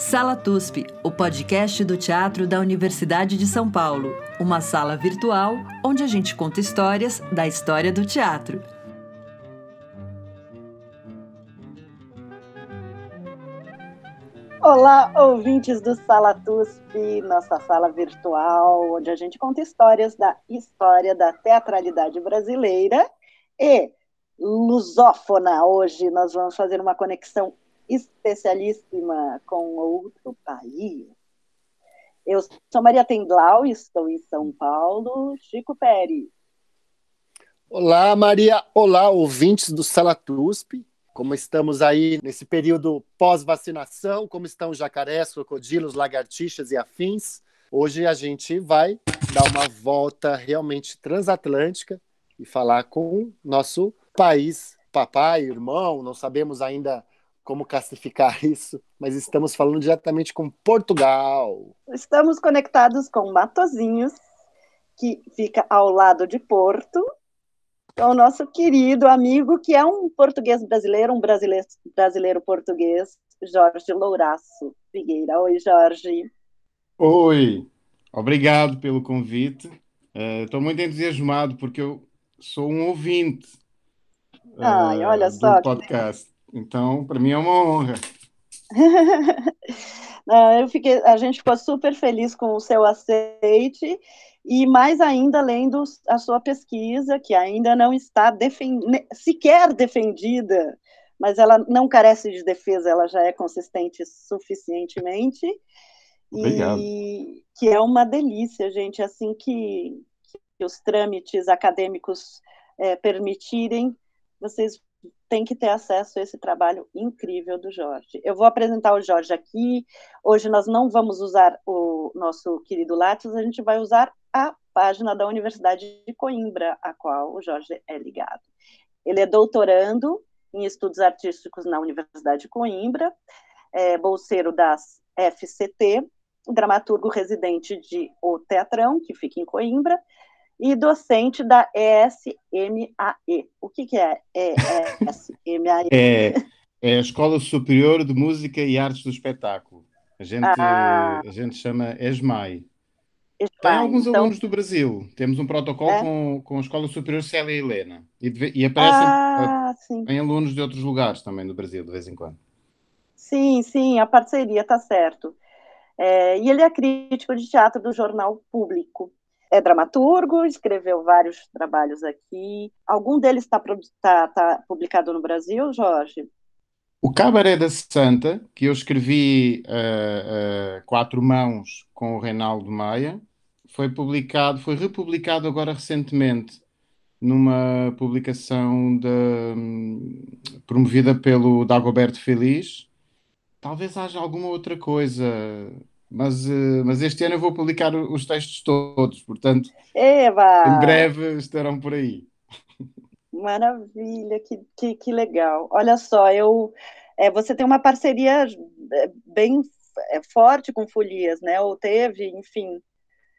Sala TUSP, o podcast do teatro da Universidade de São Paulo. Uma sala virtual onde a gente conta histórias da história do teatro. Olá, ouvintes do Sala TUSP, nossa sala virtual, onde a gente conta histórias da história da teatralidade brasileira e lusófona. Hoje nós vamos fazer uma conexão especialíssima com outro país. Eu sou Maria Tendlau, estou em São Paulo. Chico Pérez. Olá, Maria. Olá, ouvintes do Salatusp. Como estamos aí nesse período pós-vacinação, como estão jacarés, crocodilos, lagartixas e afins? Hoje a gente vai dar uma volta realmente transatlântica e falar com nosso país, papai, irmão, não sabemos ainda como classificar isso, mas estamos falando diretamente com Portugal. Estamos conectados com Matozinhos, que fica ao lado de Porto, com o nosso querido amigo, que é um português brasileiro, um brasileiro, brasileiro português, Jorge Louraço Figueira. Oi, Jorge. Oi, obrigado pelo convite. Estou uh, muito entusiasmado porque eu sou um ouvinte uh, Ai, olha do só, podcast. Então, para mim é uma honra. Não, eu fiquei, a gente ficou super feliz com o seu aceite e mais ainda lendo a sua pesquisa, que ainda não está defend... sequer defendida, mas ela não carece de defesa, ela já é consistente suficientemente. Obrigado. E que é uma delícia, gente, assim que, que os trâmites acadêmicos é, permitirem, vocês tem que ter acesso a esse trabalho incrível do Jorge. Eu vou apresentar o Jorge aqui. Hoje nós não vamos usar o nosso querido Lattes, a gente vai usar a página da Universidade de Coimbra, a qual o Jorge é ligado. Ele é doutorando em estudos artísticos na Universidade de Coimbra, é bolseiro das FCT, dramaturgo residente de O Teatrão, que fica em Coimbra, e docente da ESMAE. O que, que é ESMAE? É, é a Escola Superior de Música e Artes do Espetáculo. A gente, ah. a gente chama ESMAE. Tem alguns então... alunos do Brasil. Temos um protocolo é? com, com a Escola Superior Célia Helena. E, e aparecem ah, em alunos de outros lugares também do Brasil, de vez em quando. Sim, sim, a parceria está certo. É, e ele é crítico de teatro do Jornal Público é dramaturgo, escreveu vários trabalhos aqui. Algum deles está tá, tá publicado no Brasil, Jorge? O Cabaré da Santa, que eu escrevi uh, uh, quatro mãos com o Reinaldo Maia, foi publicado, foi republicado agora recentemente numa publicação de, um, promovida pelo Dagoberto Feliz. Talvez haja alguma outra coisa mas, uh, mas este ano eu vou publicar os textos todos, portanto, Eba! em breve estarão por aí. Maravilha, que, que, que legal. Olha só, eu, é, você tem uma parceria é, bem é, forte com Folias, né? Ou teve, enfim.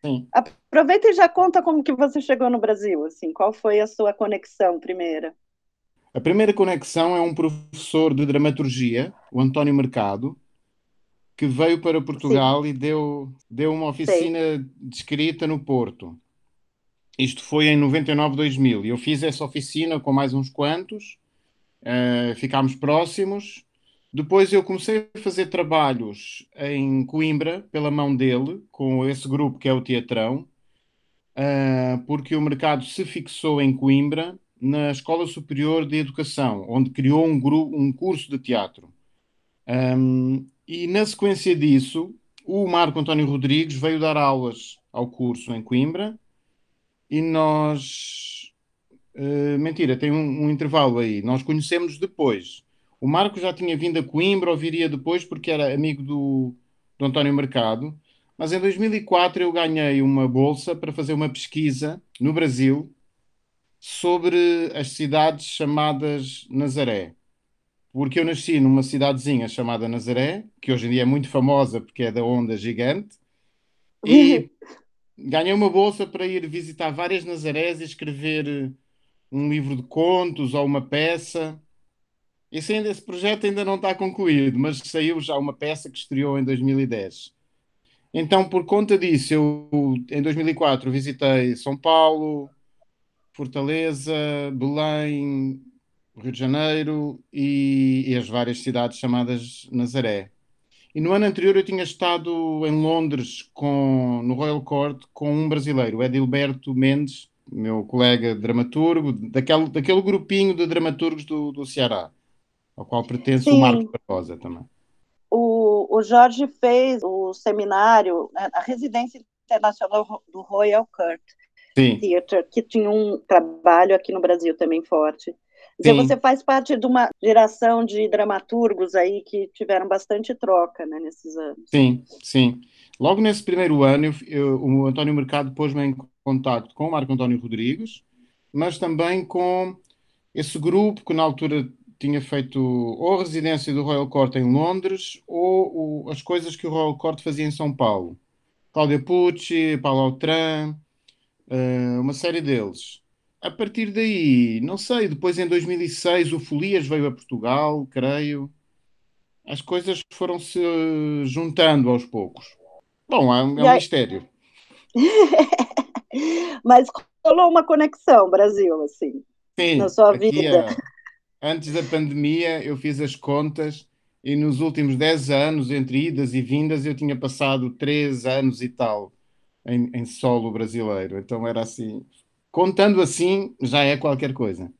Sim. Aproveita e já conta como que você chegou no Brasil, assim, qual foi a sua conexão primeira? A primeira conexão é um professor de dramaturgia, o António Mercado, que veio para Portugal Sim. e deu, deu uma oficina Sim. de escrita no Porto. Isto foi em 99, 2000. Eu fiz essa oficina com mais uns quantos, uh, ficámos próximos. Depois eu comecei a fazer trabalhos em Coimbra, pela mão dele, com esse grupo que é o Teatrão, uh, porque o mercado se fixou em Coimbra, na Escola Superior de Educação, onde criou um, grupo, um curso de teatro. Um, e na sequência disso, o Marco António Rodrigues veio dar aulas ao curso em Coimbra e nós. Uh, mentira, tem um, um, intervalo aí. Nós conhecemos depois. O Marco já tinha vindo a Coimbra, ou viria depois, porque era amigo do, do António Mercado. Mas em 2004 eu ganhei uma bolsa para fazer uma pesquisa no Brasil sobre as cidades chamadas Nazaré porque eu nasci numa cidadezinha chamada Nazaré, que hoje em dia é muito famosa porque é da onda gigante, e ganhei uma bolsa para ir visitar várias Nazarés e escrever um livro de contos ou uma peça. Esse, ainda, esse projeto ainda não está concluído, mas saiu já uma peça que estreou em 2010. Então, por conta disso, eu em 2004 visitei São Paulo, Fortaleza, Belém, Rio de Janeiro e, e, as várias cidades chamadas Nazaré. E no ano anterior eu tinha estado em Londres com, no Royal Court com um brasileiro, Edilberto Mendes, meu colega dramaturgo, daquele, daquele grupinho de dramaturgos do, do Ceará, ao qual pertence Sim. o Marcos Barbosa também. O, o Jorge fez o seminário, né, a residência internacional do Royal Court Sim. Theatre, que tinha um trabalho aqui no Brasil também forte. Dizer, você faz parte de uma geração de dramaturgos aí que tiveram bastante troca né, nesses anos. Sim, sim. Logo nesse primeiro ano, eu, eu, o António Mercado pôs-me em contato com o Marco António Rodrigues, mas também com esse grupo que na altura tinha feito ou a residência do Royal Court em Londres ou o, as coisas que o Royal Court fazia em São Paulo. Cláudia Pucci, Paulo Altran, uh, uma série deles a partir daí, não sei, depois em 2006 o Folias veio a Portugal, creio. As coisas foram se juntando aos poucos. Bom, é um, é um aí... mistério. Mas rolou uma conexão, Brasil, assim, Sim, na sua vida. Antes da pandemia, eu fiz as contas e nos últimos 10 anos, entre idas e vindas, eu tinha passado 3 anos e tal em, em solo brasileiro. Então era assim, Contando assim, já é qualquer coisa.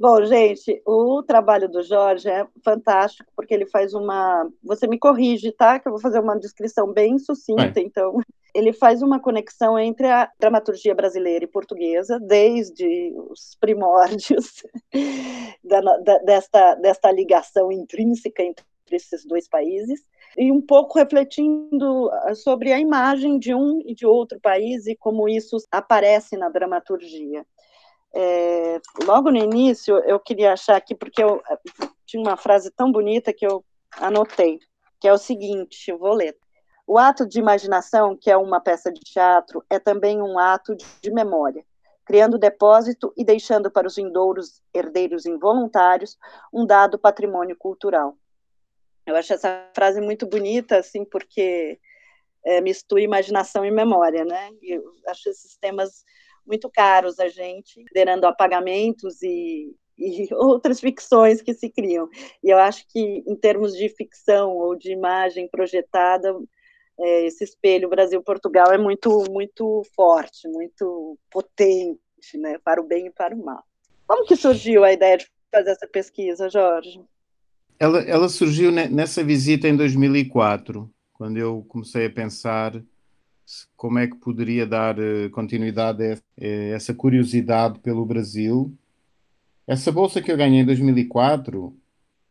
Bom, gente, o trabalho do Jorge é fantástico, porque ele faz uma. Você me corrige, tá? Que eu vou fazer uma descrição bem sucinta, então. Ele faz uma conexão entre a dramaturgia brasileira e portuguesa, desde os primórdios da, da, desta, desta ligação intrínseca entre esses dois países, e um pouco refletindo ah, sobre a imagem de um e de outro país e como isso aparece na dramaturgia. É, logo no início, eu queria achar aqui, porque eu ah, tinha uma frase tão bonita que eu anotei, que é o seguinte: eu vou ler. O ato de imaginação, que é uma peça de teatro, é também um ato de memória, criando depósito e deixando para os vindouros herdeiros involuntários um dado patrimônio cultural. Eu acho essa frase muito bonita, assim, porque é, mistura imaginação e memória, né? Eu acho esses temas muito caros a gente, liderando apagamentos e, e outras ficções que se criam. E eu acho que, em termos de ficção ou de imagem projetada, é, esse espelho Brasil-Portugal é muito, muito forte, muito potente, né? Para o bem e para o mal. Como que surgiu a ideia de fazer essa pesquisa, Jorge? Ela, ela surgiu nessa visita em 2004, quando eu comecei a pensar como é que poderia dar eh, continuidade a essa curiosidade pelo Brasil. Essa bolsa que eu ganhei em 2004,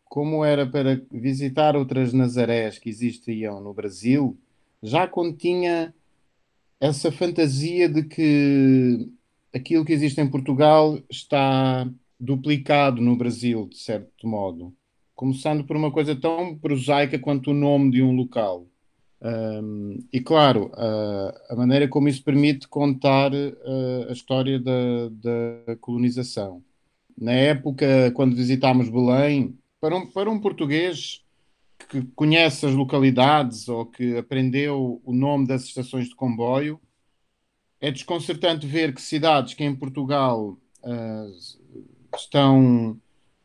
como era para visitar outras Nazarés que existiam no Brasil, já continha essa fantasia de que aquilo que existe em Portugal está duplicado no Brasil, de certo modo começando por uma coisa tão prosaica quanto o nome de um local. Um, e claro, uh, a maneira como isso permite contar uh, a história da, da, colonização. Na época, quando visitámos Belém, para um, para um português que conhece as localidades ou que aprendeu o nome das estações de comboio, é desconcertante ver que cidades que em Portugal uh, estão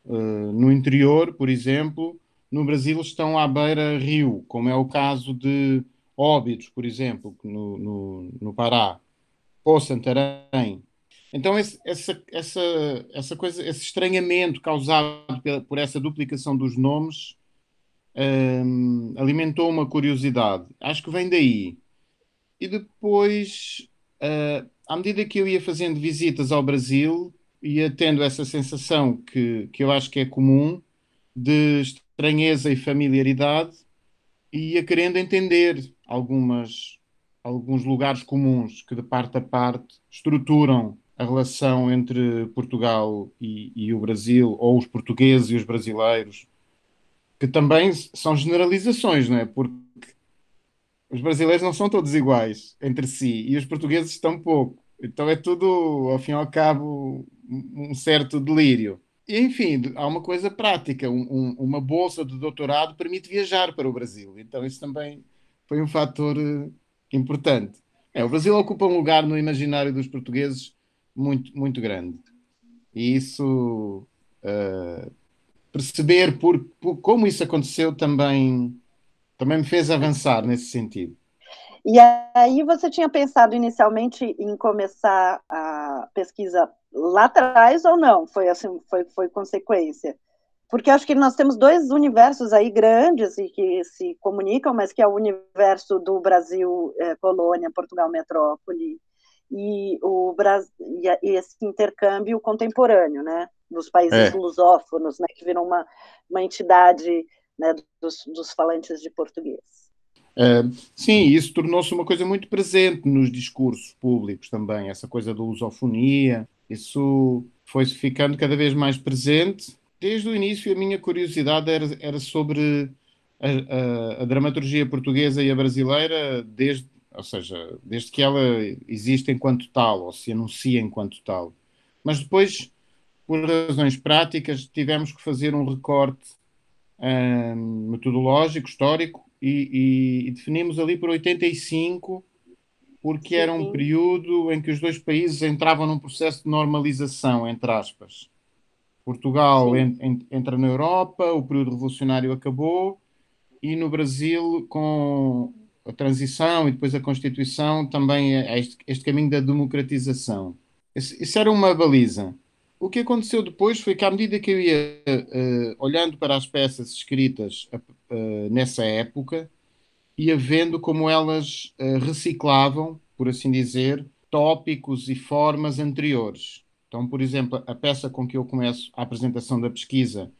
uh, no interior, por exemplo, no Brasil estão à beira-rio, como é o caso de Óbidos, por exemplo, no, no, no Pará, ou Santarém. Então, esse, essa, essa, essa coisa, esse estranhamento causado pela, por essa duplicação dos nomes um, alimentou uma curiosidade. Acho que vem daí. E depois, uh, à medida que eu ia fazendo visitas ao Brasil, ia tendo essa sensação que, que eu acho que é comum de estranheza e familiaridade e ia querendo entender algumas, alguns lugares comuns que de parte a parte estruturam a relação entre Portugal e, e o Brasil, ou os portugueses e os brasileiros, que também são generalizações, não é? Porque os brasileiros não são todos iguais entre si e os portugueses estão pouco. Então é tudo, ao fim e ao cabo, um certo delírio. enfim, há uma coisa prática. Um, um, uma bolsa de doutorado permite viajar para o Brasil. Então, isso também foi um fator uh, importante. É, o Brasil ocupa um lugar no imaginário dos portugueses muito, muito grande. E isso, uh, perceber por, por, como isso aconteceu também, também me fez avançar nesse sentido. E aí você tinha pensado inicialmente em começar a pesquisa lá atrás ou não? Foi assim, foi, foi consequência? Porque acho que nós temos dois universos aí grandes e que se comunicam, mas que é o universo do Brasil, é, colônia, Portugal, metrópole, e, o Brasil, e esse intercâmbio contemporâneo, né? Dos países é. lusófonos, né? Que viram uma, uma entidade né, dos, dos falantes de português. Sim, isso tornou-se uma coisa muito presente nos discursos públicos também, essa coisa da lusofonia, isso foi ficando cada vez mais presente. Desde o início, a minha curiosidade era, era sobre a, a, a, dramaturgia portuguesa e a brasileira, desde, ou seja, desde que ela existe enquanto tal, ou se anuncia enquanto tal. Mas depois, por razões práticas, tivemos que fazer um recorte metodológico, histórico, e, e, definimos ali por 85, porque era um período em que os dois países entravam num processo de normalização, entre aspas. Portugal en, en, entra na Europa, o período revolucionário acabou, e no Brasil, com a transição e depois a Constituição, também é este, este caminho da democratização. Isso era uma baliza. O que aconteceu depois foi que, à medida que eu ia uh, olhando para as peças escritas uh, nessa época, ia vendo como elas uh, reciclavam, por assim dizer, tópicos e formas anteriores. Então, por exemplo, a peça com que eu começo a apresentação da pesquisa,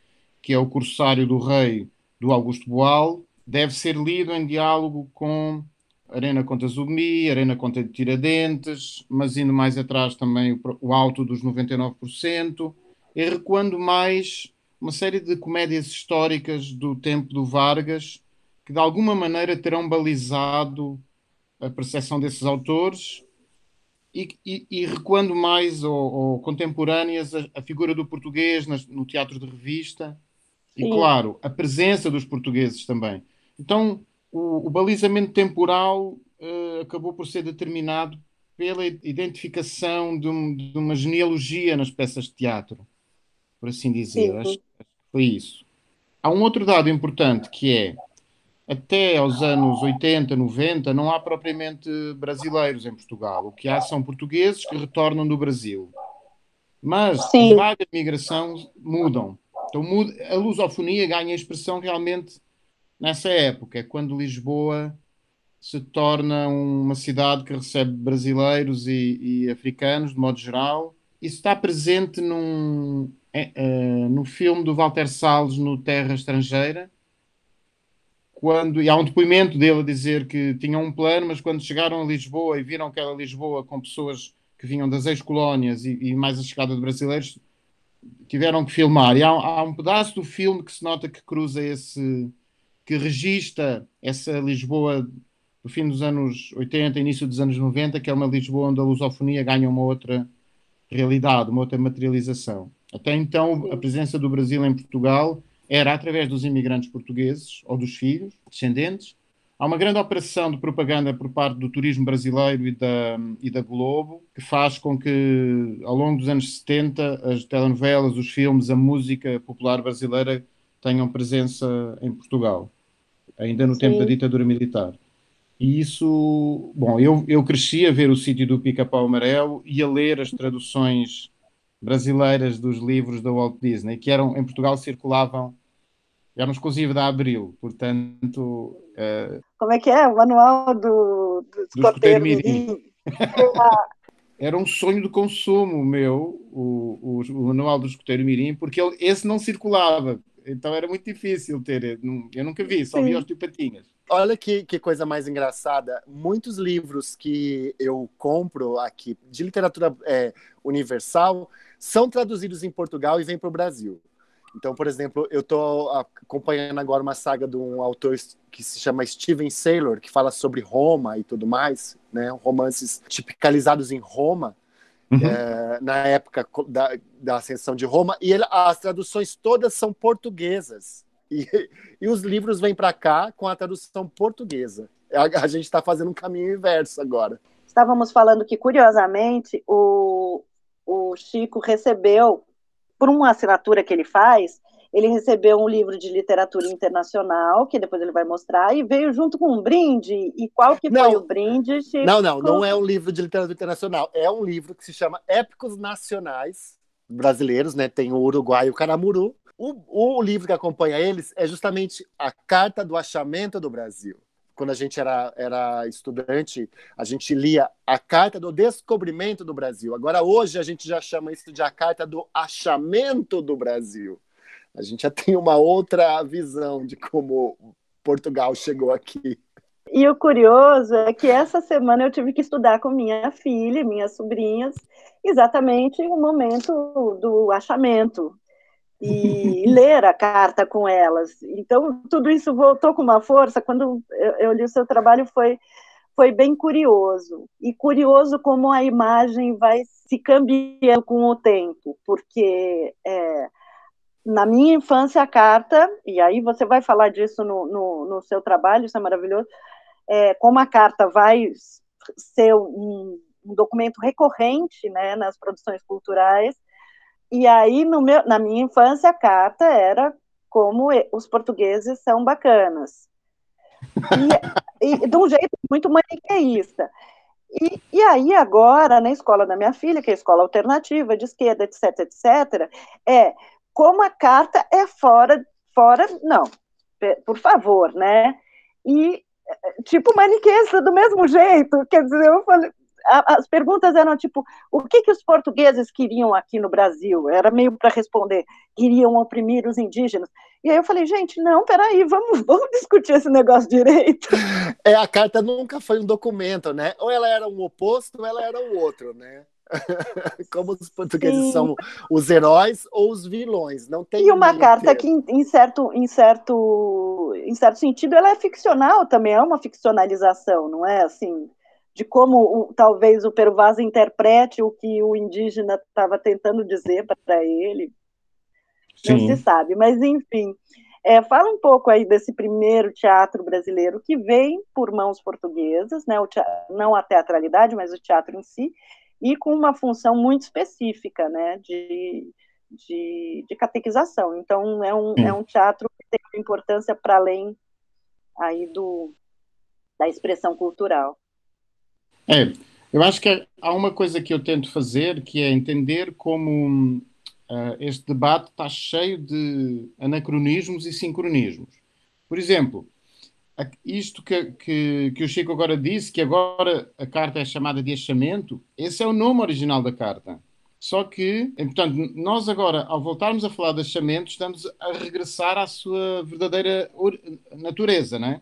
que é o Corsário do Rei, do Augusto Boal, deve ser lido em diálogo com Arena contra Zumi, Arena contra Tiradentes, mas indo mais atrás também o, o alto dos 99%, e recuando mais uma série de comédias históricas do tempo do Vargas, que de alguma maneira terão balizado a percepção desses autores, e, e, e recuando mais ou, ou contemporâneas a, a, figura do português nas, no teatro de revista, Sim. e claro, a presença dos portugueses também. Então, o, o balizamento temporal uh, acabou por ser determinado pela identificação de, um, de, uma genealogia nas peças de teatro, por assim dizer. Acho, que foi isso. Há um outro dado importante que é até aos anos 80, 90, não há propriamente brasileiros em Portugal. O que há são portugueses que retornam do Brasil. Mas Sim. as vagas de migração mudam. Então, a lusofonia ganha expressão realmente nessa época, é quando Lisboa se torna uma cidade que recebe brasileiros e, e africanos, de modo geral. Isso está presente num, uh, no filme do Walter Salles, no Terra Estrangeira, quando, e há um depoimento dele a dizer que tinham um plano, mas quando chegaram a Lisboa e viram aquela Lisboa com pessoas que vinham das ex-colónias e, e, mais a chegada de brasileiros, tiveram que filmar. E há, há um pedaço do filme que se nota que cruza esse, que registra essa Lisboa do fim dos anos 80, início dos anos 90, que é uma Lisboa onde a lusofonia ganha uma outra realidade, uma outra materialização. Até então, a presença do Brasil em Portugal era através dos imigrantes portugueses ou dos filhos, descendentes. Há uma grande operação de propaganda por parte do turismo brasileiro e da, e da Globo, que faz com que, ao longo dos anos 70, as telenovelas, os filmes, a música popular brasileira tenham presença em Portugal, ainda no Sim. tempo da ditadura militar. E isso, bom, eu, eu cresci a ver o sítio do Pica-Pau Amarelo e a ler as traduções brasileiras dos livros da Walt Disney, que eram em Portugal circulavam, eram exclusivos da Abril, portanto. Uh, Como é que é? O manual do, do escoteiro Mirim. Era um sonho de consumo meu, o, o, o manual do escoteiro Mirim, porque ele, esse não circulava. Então era muito difícil ter. Eu nunca vi, só Sim. vi os Patinhas. Olha que, que coisa mais engraçada. Muitos livros que eu compro aqui de literatura é, universal são traduzidos em Portugal e vêm para o Brasil. Então, por exemplo, eu estou acompanhando agora uma saga de um autor que se chama Steven Saylor, que fala sobre Roma e tudo mais, né? Romances tipicalizados em Roma. uhum. é, na época da, da ascensão de Roma, e ele, as traduções todas são portuguesas. E, e os livros vêm para cá com a tradução portuguesa. A, a gente está fazendo um caminho inverso agora. Estávamos falando que, curiosamente, o, o Chico recebeu, por uma assinatura que ele faz, ele recebeu um livro de literatura internacional, que depois ele vai mostrar, e veio junto com um brinde. E qual que não, foi o brinde, Chico? Não, não, não é um livro de literatura internacional. É um livro que se chama Épicos Nacionais Brasileiros, né? Tem o Uruguai e o Caramuru. O, o livro que acompanha eles é justamente a Carta do Achamento do Brasil quando a gente era, era estudante, a gente lia a Carta do Descobrimento do Brasil. Agora, hoje, a gente já chama isso de a Carta do Achamento do Brasil a gente já tem uma outra visão de como Portugal chegou aqui. E o curioso é que essa semana eu tive que estudar com minha filha, minhas sobrinhas, exatamente o momento do achamento e ler a carta com elas. Então tudo isso voltou com uma força. Quando eu, li o seu trabalho foi foi bem curioso e curioso como a imagem vai se cambiando com o tempo, porque é, na minha infância, a carta, e aí você vai falar disso no, no, no seu trabalho, isso é maravilhoso, é, como a carta vai ser um, um, documento recorrente né, nas produções culturais, e aí meu, na minha infância a carta era como os portugueses são bacanas. E, e de um jeito muito maniqueísta. E, e, aí, agora, na escola da minha filha, que é escola alternativa, de esquerda, etc., etc., é como a carta é fora, fora, não, por favor, né? E, tipo, maniqueísta do mesmo jeito, quer dizer, eu falei, as perguntas eram tipo, o que, que os portugueses queriam aqui no Brasil? Era meio para responder, queriam oprimir os indígenas. E aí eu falei, gente, não, peraí, vamos, vamos discutir esse negócio direito. É, a carta nunca foi um documento, né? Ou ela era um oposto, ou ela era o outro, né? Como os portugueses Sim. são os heróis ou os vilões, não tem. E uma carta que, em, certo, em, certo, em certo sentido, ela é ficcional também, é uma ficcionalização, não é? Assim, de como o, talvez o Pervaz interprete o que o indígena estava tentando dizer para ele. Sim. Não se sabe, mas enfim. É, fala um pouco aí desse primeiro teatro brasileiro que vem por mãos portuguesas, né, teatro, não a teatralidade, mas o teatro em si, e com uma função muito específica, né, de, de, de catequização. Então, é um, é um teatro que tem uma importância para além aí do, da expressão cultural. É, eu acho que há uma coisa que eu tento fazer, que é entender como uh, este debate está cheio de anacronismos e sincronismos. Por exemplo, isto que, que, que, o Chico agora disse, que agora a carta é chamada de achamento, esse é o nome original da carta. Só que, portanto, nós agora, ao voltarmos a falar de achamento, estamos a regressar à sua verdadeira natureza, não é?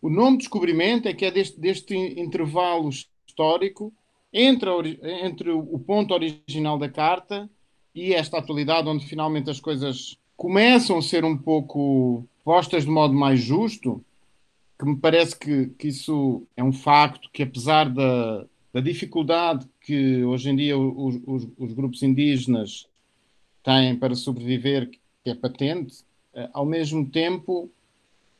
O nome descobrimento é que é deste, deste intervalo histórico entre, a, entre o ponto original da carta e esta atualidade, onde finalmente as coisas começam a ser um pouco postas de modo mais justo, que me parece que, que isso é um facto que, apesar da, da dificuldade que hoje em dia os, os, os, grupos indígenas têm para sobreviver, que é patente, eh, ao mesmo tempo,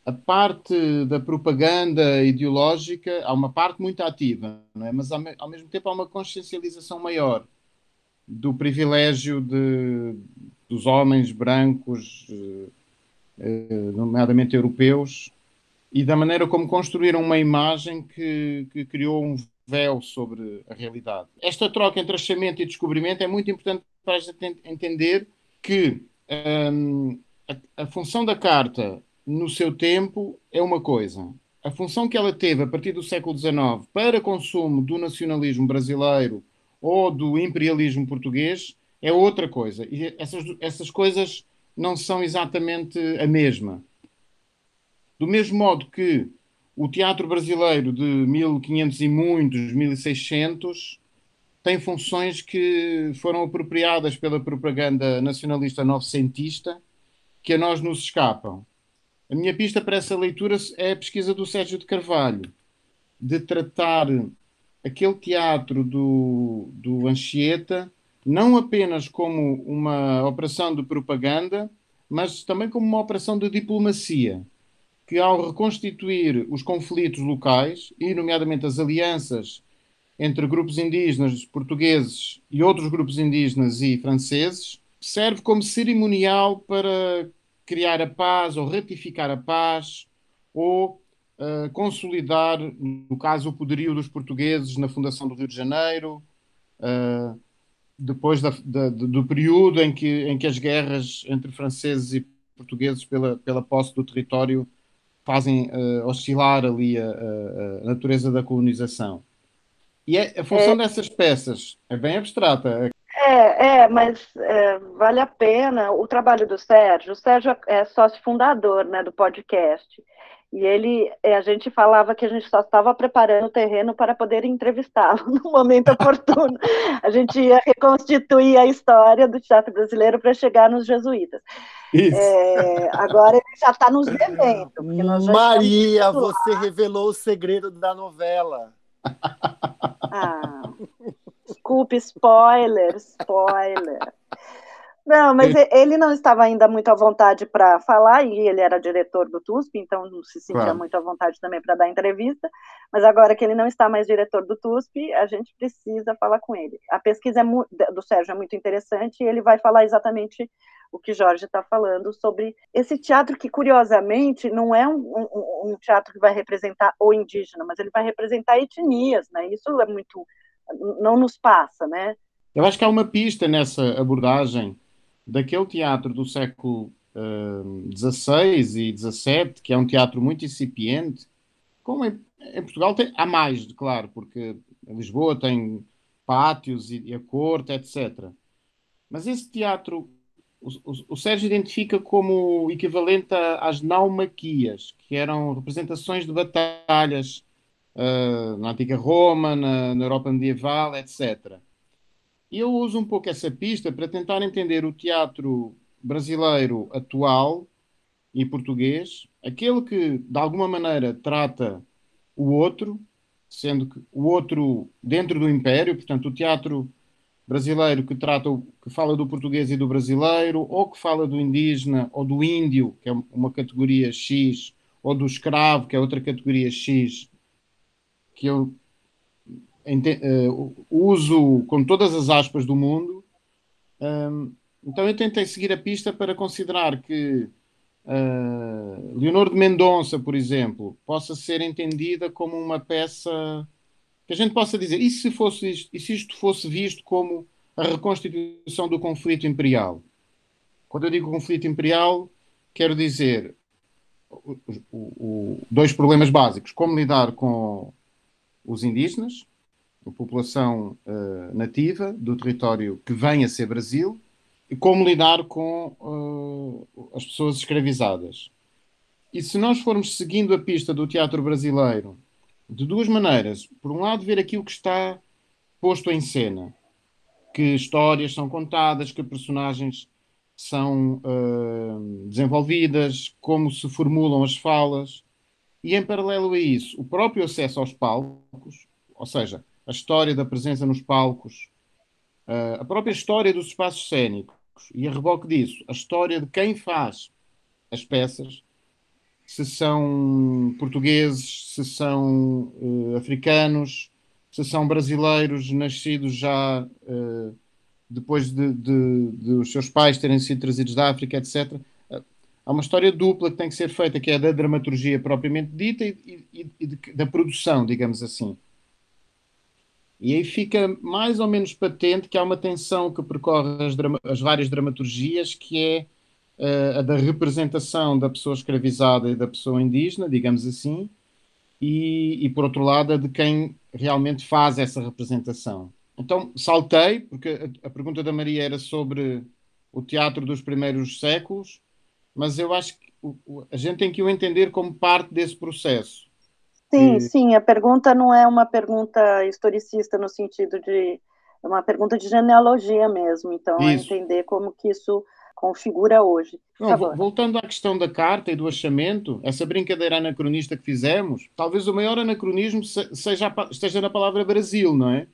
a parte da propaganda ideológica, há uma parte muito ativa, é? mas ao, mesmo tempo há uma consciencialização maior do privilégio de, dos homens brancos, eh, eh, nomeadamente europeus, e da maneira como construíram uma imagem que, que criou um véu sobre a realidade. Esta troca entre achamento e descobrimento é muito importante para a gente entender que hum, a, a função da carta no seu tempo é uma coisa. A função que ela teve a partir do século XIX para consumo do nacionalismo brasileiro ou do imperialismo português é outra coisa. E essas, essas coisas não são exatamente a mesma. Do mesmo modo que o teatro brasileiro de 1500 e muitos, 1600, tem funções que foram apropriadas pela propaganda nacionalista novecentista que a nós nos escapam. A minha pista para essa leitura é a pesquisa do Sérgio de Carvalho, de tratar aquele teatro do, do Anchieta não apenas como uma operação de propaganda, mas também como uma operação de diplomacia, que ao reconstituir os conflitos locais, e nomeadamente as alianças entre grupos indígenas portugueses e outros grupos indígenas e franceses, serve como cerimonial para criar a paz ou ratificar a paz ou uh, consolidar, no caso, o poderio dos portugueses na fundação do Rio de Janeiro, uh, depois da, da, do período em que, em que as guerras entre franceses e portugueses pela, pela posse do território fazem uh, oscilar ali a, a, a, natureza da colonização. E é, a função é, dessas peças é bem abstrata. É, é mas é, vale a pena o trabalho do Sérgio. O Sérgio é sócio fundador né, do podcast. E ele, eh, a gente falava que a gente só estava preparando o terreno para poder entrevistá-lo no momento oportuno. a gente ia reconstituir a história do teatro brasileiro para chegar nos jesuítas. É, agora ele já está nos devendo. Maria, você revelou o segredo da novela. Ah, desculpe, spoiler, spoiler. Não, mas ele não estava ainda muito à vontade para falar, e ele era diretor do TUSP, então não se sentia claro. muito à vontade também para dar entrevista. Mas agora que ele não está mais diretor do TUSP, a gente precisa falar com ele. A pesquisa é do Sérgio é muito interessante e ele vai falar exatamente o que Jorge está falando sobre esse teatro que, curiosamente, não é um, um, um, teatro que vai representar o indígena, mas ele vai representar etnias, né? Isso é muito. Não nos passa, né? Eu acho que há uma pista nessa abordagem daquele teatro do século XVI uh, e XVII, que é um teatro muito incipiente, como em, em Portugal tem, há mais, claro, porque Lisboa tem pátios e, e a corte, etc. Mas esse teatro, o, o, o Sérgio identifica como equivalente às naumaquias, que eram representações de batalhas uh, na antiga Roma, na, na Europa medieval, etc. E eu uso um pouco essa pista para tentar entender o teatro brasileiro atual e português, aquele que de alguma maneira trata o outro, sendo que o outro dentro do império, portanto, o teatro brasileiro que trata que fala do português e do brasileiro, ou que fala do indígena ou do índio, que é uma categoria X, ou do escravo, que é outra categoria X, que eu uh, uso com todas as aspas do mundo. Um, então eu tentei seguir a pista para considerar que uh, Leonor de Mendonça, por exemplo, possa ser entendida como uma peça que a gente possa dizer, e se, fosse isto, e se isto fosse visto como a reconstituição do conflito imperial? Quando eu digo conflito imperial, quero dizer o, o, o, dois problemas básicos: como lidar com os indígenas a população uh, nativa do território que vem a ser Brasil e como lidar com uh, as pessoas escravizadas. E se nós formos seguindo a pista do teatro brasileiro, de duas maneiras. Por um lado, ver aquilo que está posto em cena, que histórias são contadas, que personagens são uh, desenvolvidas, como se formulam as falas, e em paralelo a isso, o próprio acesso aos palcos, ou seja, a história da presença nos palcos, uh, a própria história dos espaços cênicos e a reboque disso, a história de quem faz as peças, se são portugueses, se são uh, africanos, se são brasileiros nascidos já uh, depois de, de, de, os seus pais terem sido trazidos da África, etc. Há uma história dupla que tem que ser feita, que é da dramaturgia propriamente dita e, e, e de, da produção, digamos assim. E aí fica mais ou menos patente que há uma tensão que percorre as, as várias dramaturgias, que é uh, a da representação da pessoa escravizada e da pessoa indígena, digamos assim, e, e por outro lado a de quem realmente faz essa representação. Então saltei, porque a, a pergunta da Maria era sobre o teatro dos primeiros séculos, mas eu acho que o, a gente tem que o entender como parte desse processo. Sim, e... sim, a pergunta não é uma pergunta historicista no sentido de é uma pergunta de genealogia mesmo, então é entender como que isso configura hoje. Não, voltando à questão da carta e do achamento, essa brincadeira anacronista que fizemos, talvez o maior anacronismo seja, esteja na palavra Brasil, não é?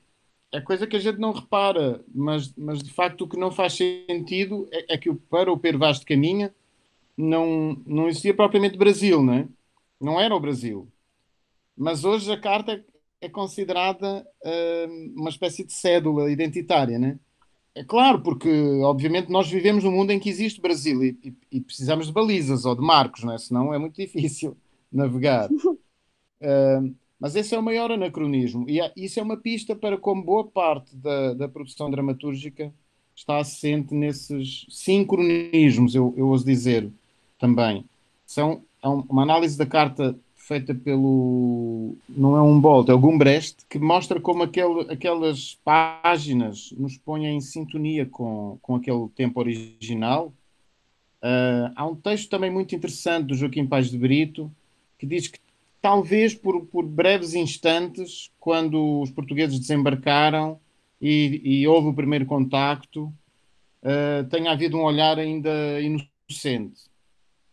É coisa que a gente não repara, mas, mas de facto o que não faz sentido é, é que para o Pedro Vaz de Caminha não, não existia propriamente Brasil, não é? Não era o Brasil. Mas hoje a carta é considerada uh, uma espécie de cédula identitária, né? É claro, porque obviamente nós vivemos num mundo em que existe Brasil e, e, e precisamos de balizas ou de marcos, não é? senão é muito difícil navegar. Uh, mas esse é o maior anacronismo e isso é uma pista para como boa parte da, da produção dramatúrgica está assente nesses sincronismos, eu, eu ouso dizer também. São é uma análise da carta feita pelo. Não é um Bolt, é o Gumbrecht, que mostra como aquele, aquelas páginas nos põem em sintonia com, com aquele tempo original. Uh, há um texto também muito interessante do Joaquim Paz de Brito que diz que talvez por, por breves instantes, quando os portugueses desembarcaram e, e houve o primeiro contacto, uh, tenha havido um olhar ainda inocente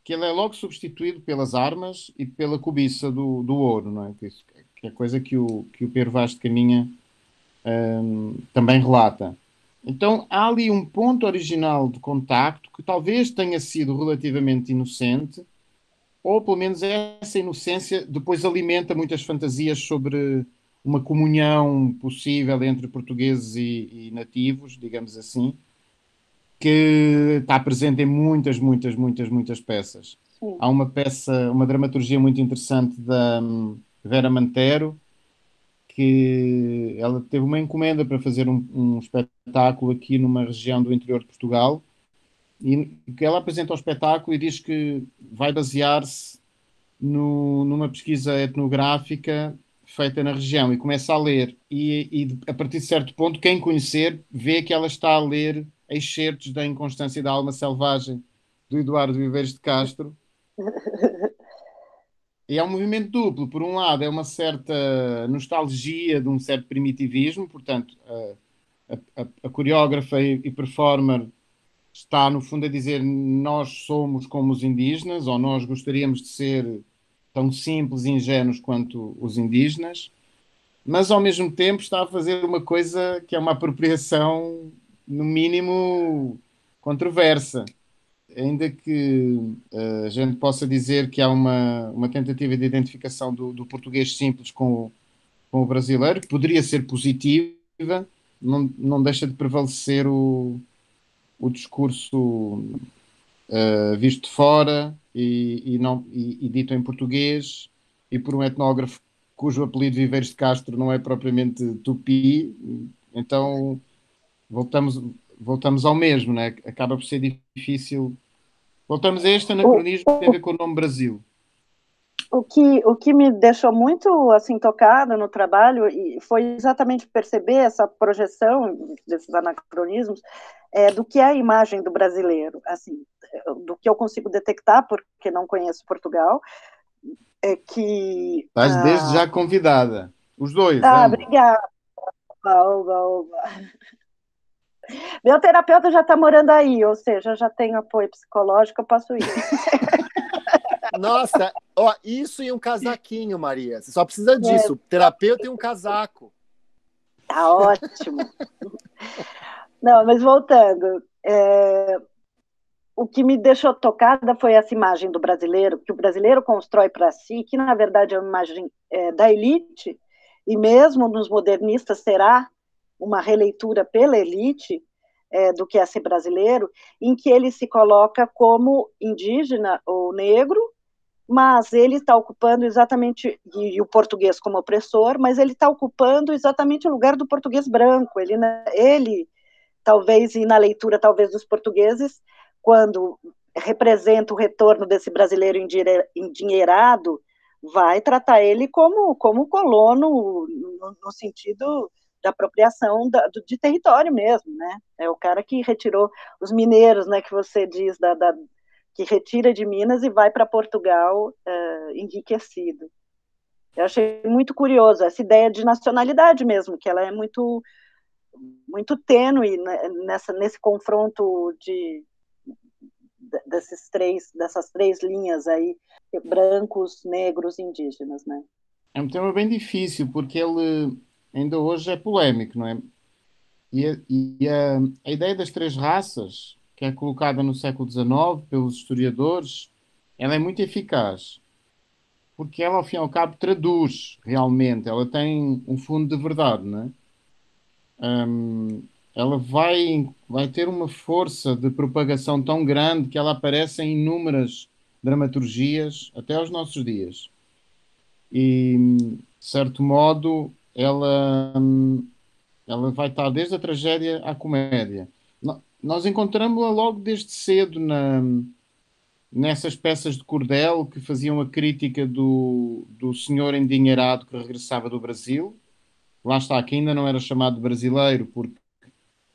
que ele é logo substituído pelas armas e pela cobiça do, do ouro, não é? Que, que é coisa que o, que o Pedro Vaz de Caminha um, também relata. Então há ali um ponto original de contacto que talvez tenha sido relativamente inocente, ou pelo menos essa inocência depois alimenta muitas fantasias sobre uma comunhão possível entre portugueses e, e nativos, digamos assim, que está presente em muitas, muitas, muitas, muitas peças. Sim. Há uma peça, uma dramaturgia muito interessante da hum, Vera Mantero, que ela teve uma encomenda para fazer um, um espetáculo aqui numa região do interior de Portugal e que ela apresenta o espetáculo e diz que vai basear-se numa pesquisa etnográfica feita na região e começa a ler e, e, a partir de certo ponto quem conhecer vê que ela está a ler excertos da Inconstância da Alma Selvagem do Eduardo Viveiros de Castro. E é um movimento duplo. Por um lado, é uma certa nostalgia de um certo primitivismo, portanto, a, a, a coreógrafa e, e performer está, no fundo, a dizer nós somos como os indígenas, ou nós gostaríamos de ser tão simples e ingênuos quanto os indígenas, mas ao mesmo tempo está a fazer uma coisa que é uma apropriação no mínimo, controversa. Ainda que uh, a gente possa dizer que há uma, uma tentativa de identificação do, do português simples com o, com o brasileiro, que poderia ser positiva, não, não deixa de prevalecer o, o discurso uh, visto de fora e, e, não, e, e, dito em português, e por um etnógrafo cujo apelido Viveiros de Castro não é propriamente tupi, então voltamos, voltamos ao mesmo, né? acaba por ser difícil. Voltamos a este anacronismo que tem a ver com o nome Brasil. O que, o que me deixou muito assim tocada no trabalho e foi exatamente perceber essa projeção desses anacronismos é, do que é a imagem do brasileiro, assim, do que eu consigo detectar porque não conheço Portugal, é que estás ah, desde já convidada, os dois. Ah, obrigada. Oba, oba, oba. Meu terapeuta já está morando aí, ou seja, já tenho apoio psicológico, eu posso ir. Nossa, ó, isso e um casaquinho, Maria. Você só precisa disso. É. Terapeuta e um casaco. Tá ótimo. Não, mas voltando, é... o que me deixou tocada foi essa imagem do brasileiro, que o brasileiro constrói para si, que na verdade é uma imagem é, da elite, e mesmo nos modernistas será uma releitura pela elite é, do que é ser brasileiro, em que ele se coloca como indígena ou negro, mas ele está ocupando exatamente, e, e, o português como opressor, mas ele está ocupando exatamente o lugar do português branco. Ele, ele talvez, e na leitura talvez dos portugueses, quando representa o retorno desse brasileiro endinheirado, vai tratar ele como, como colono, no, no sentido da apropriação da, do, de território mesmo, né? É o cara que retirou os mineiros, né? Que você diz da, da que retira de Minas e vai para Portugal uh, enriquecido. Eu achei muito curioso essa ideia de nacionalidade mesmo, que ela é muito muito tênue nessa, nesse confronto de, desses três, dessas três linhas aí, brancos, negros, indígenas, né? É um tema bem difícil, porque ele ainda hoje é polémico, não é? E, a, e a, a ideia das três raças, que é colocada no século XIX pelos historiadores, ela é muito eficaz, porque ela, ao fim e ao cabo, traduz realmente, ela tem um fundo de verdade, não é? Um, ela vai, vai ter uma força de propagação tão grande que ela aparece em inúmeras dramaturgias até aos nossos dias. E, de certo modo, ela, ela vai estar desde a tragédia à comédia. Nós encontramos-la logo desde cedo na, nessas peças de cordel que faziam a crítica do, do senhor endinheirado que regressava do Brasil. Lá está, que ainda não era chamado brasileiro, porque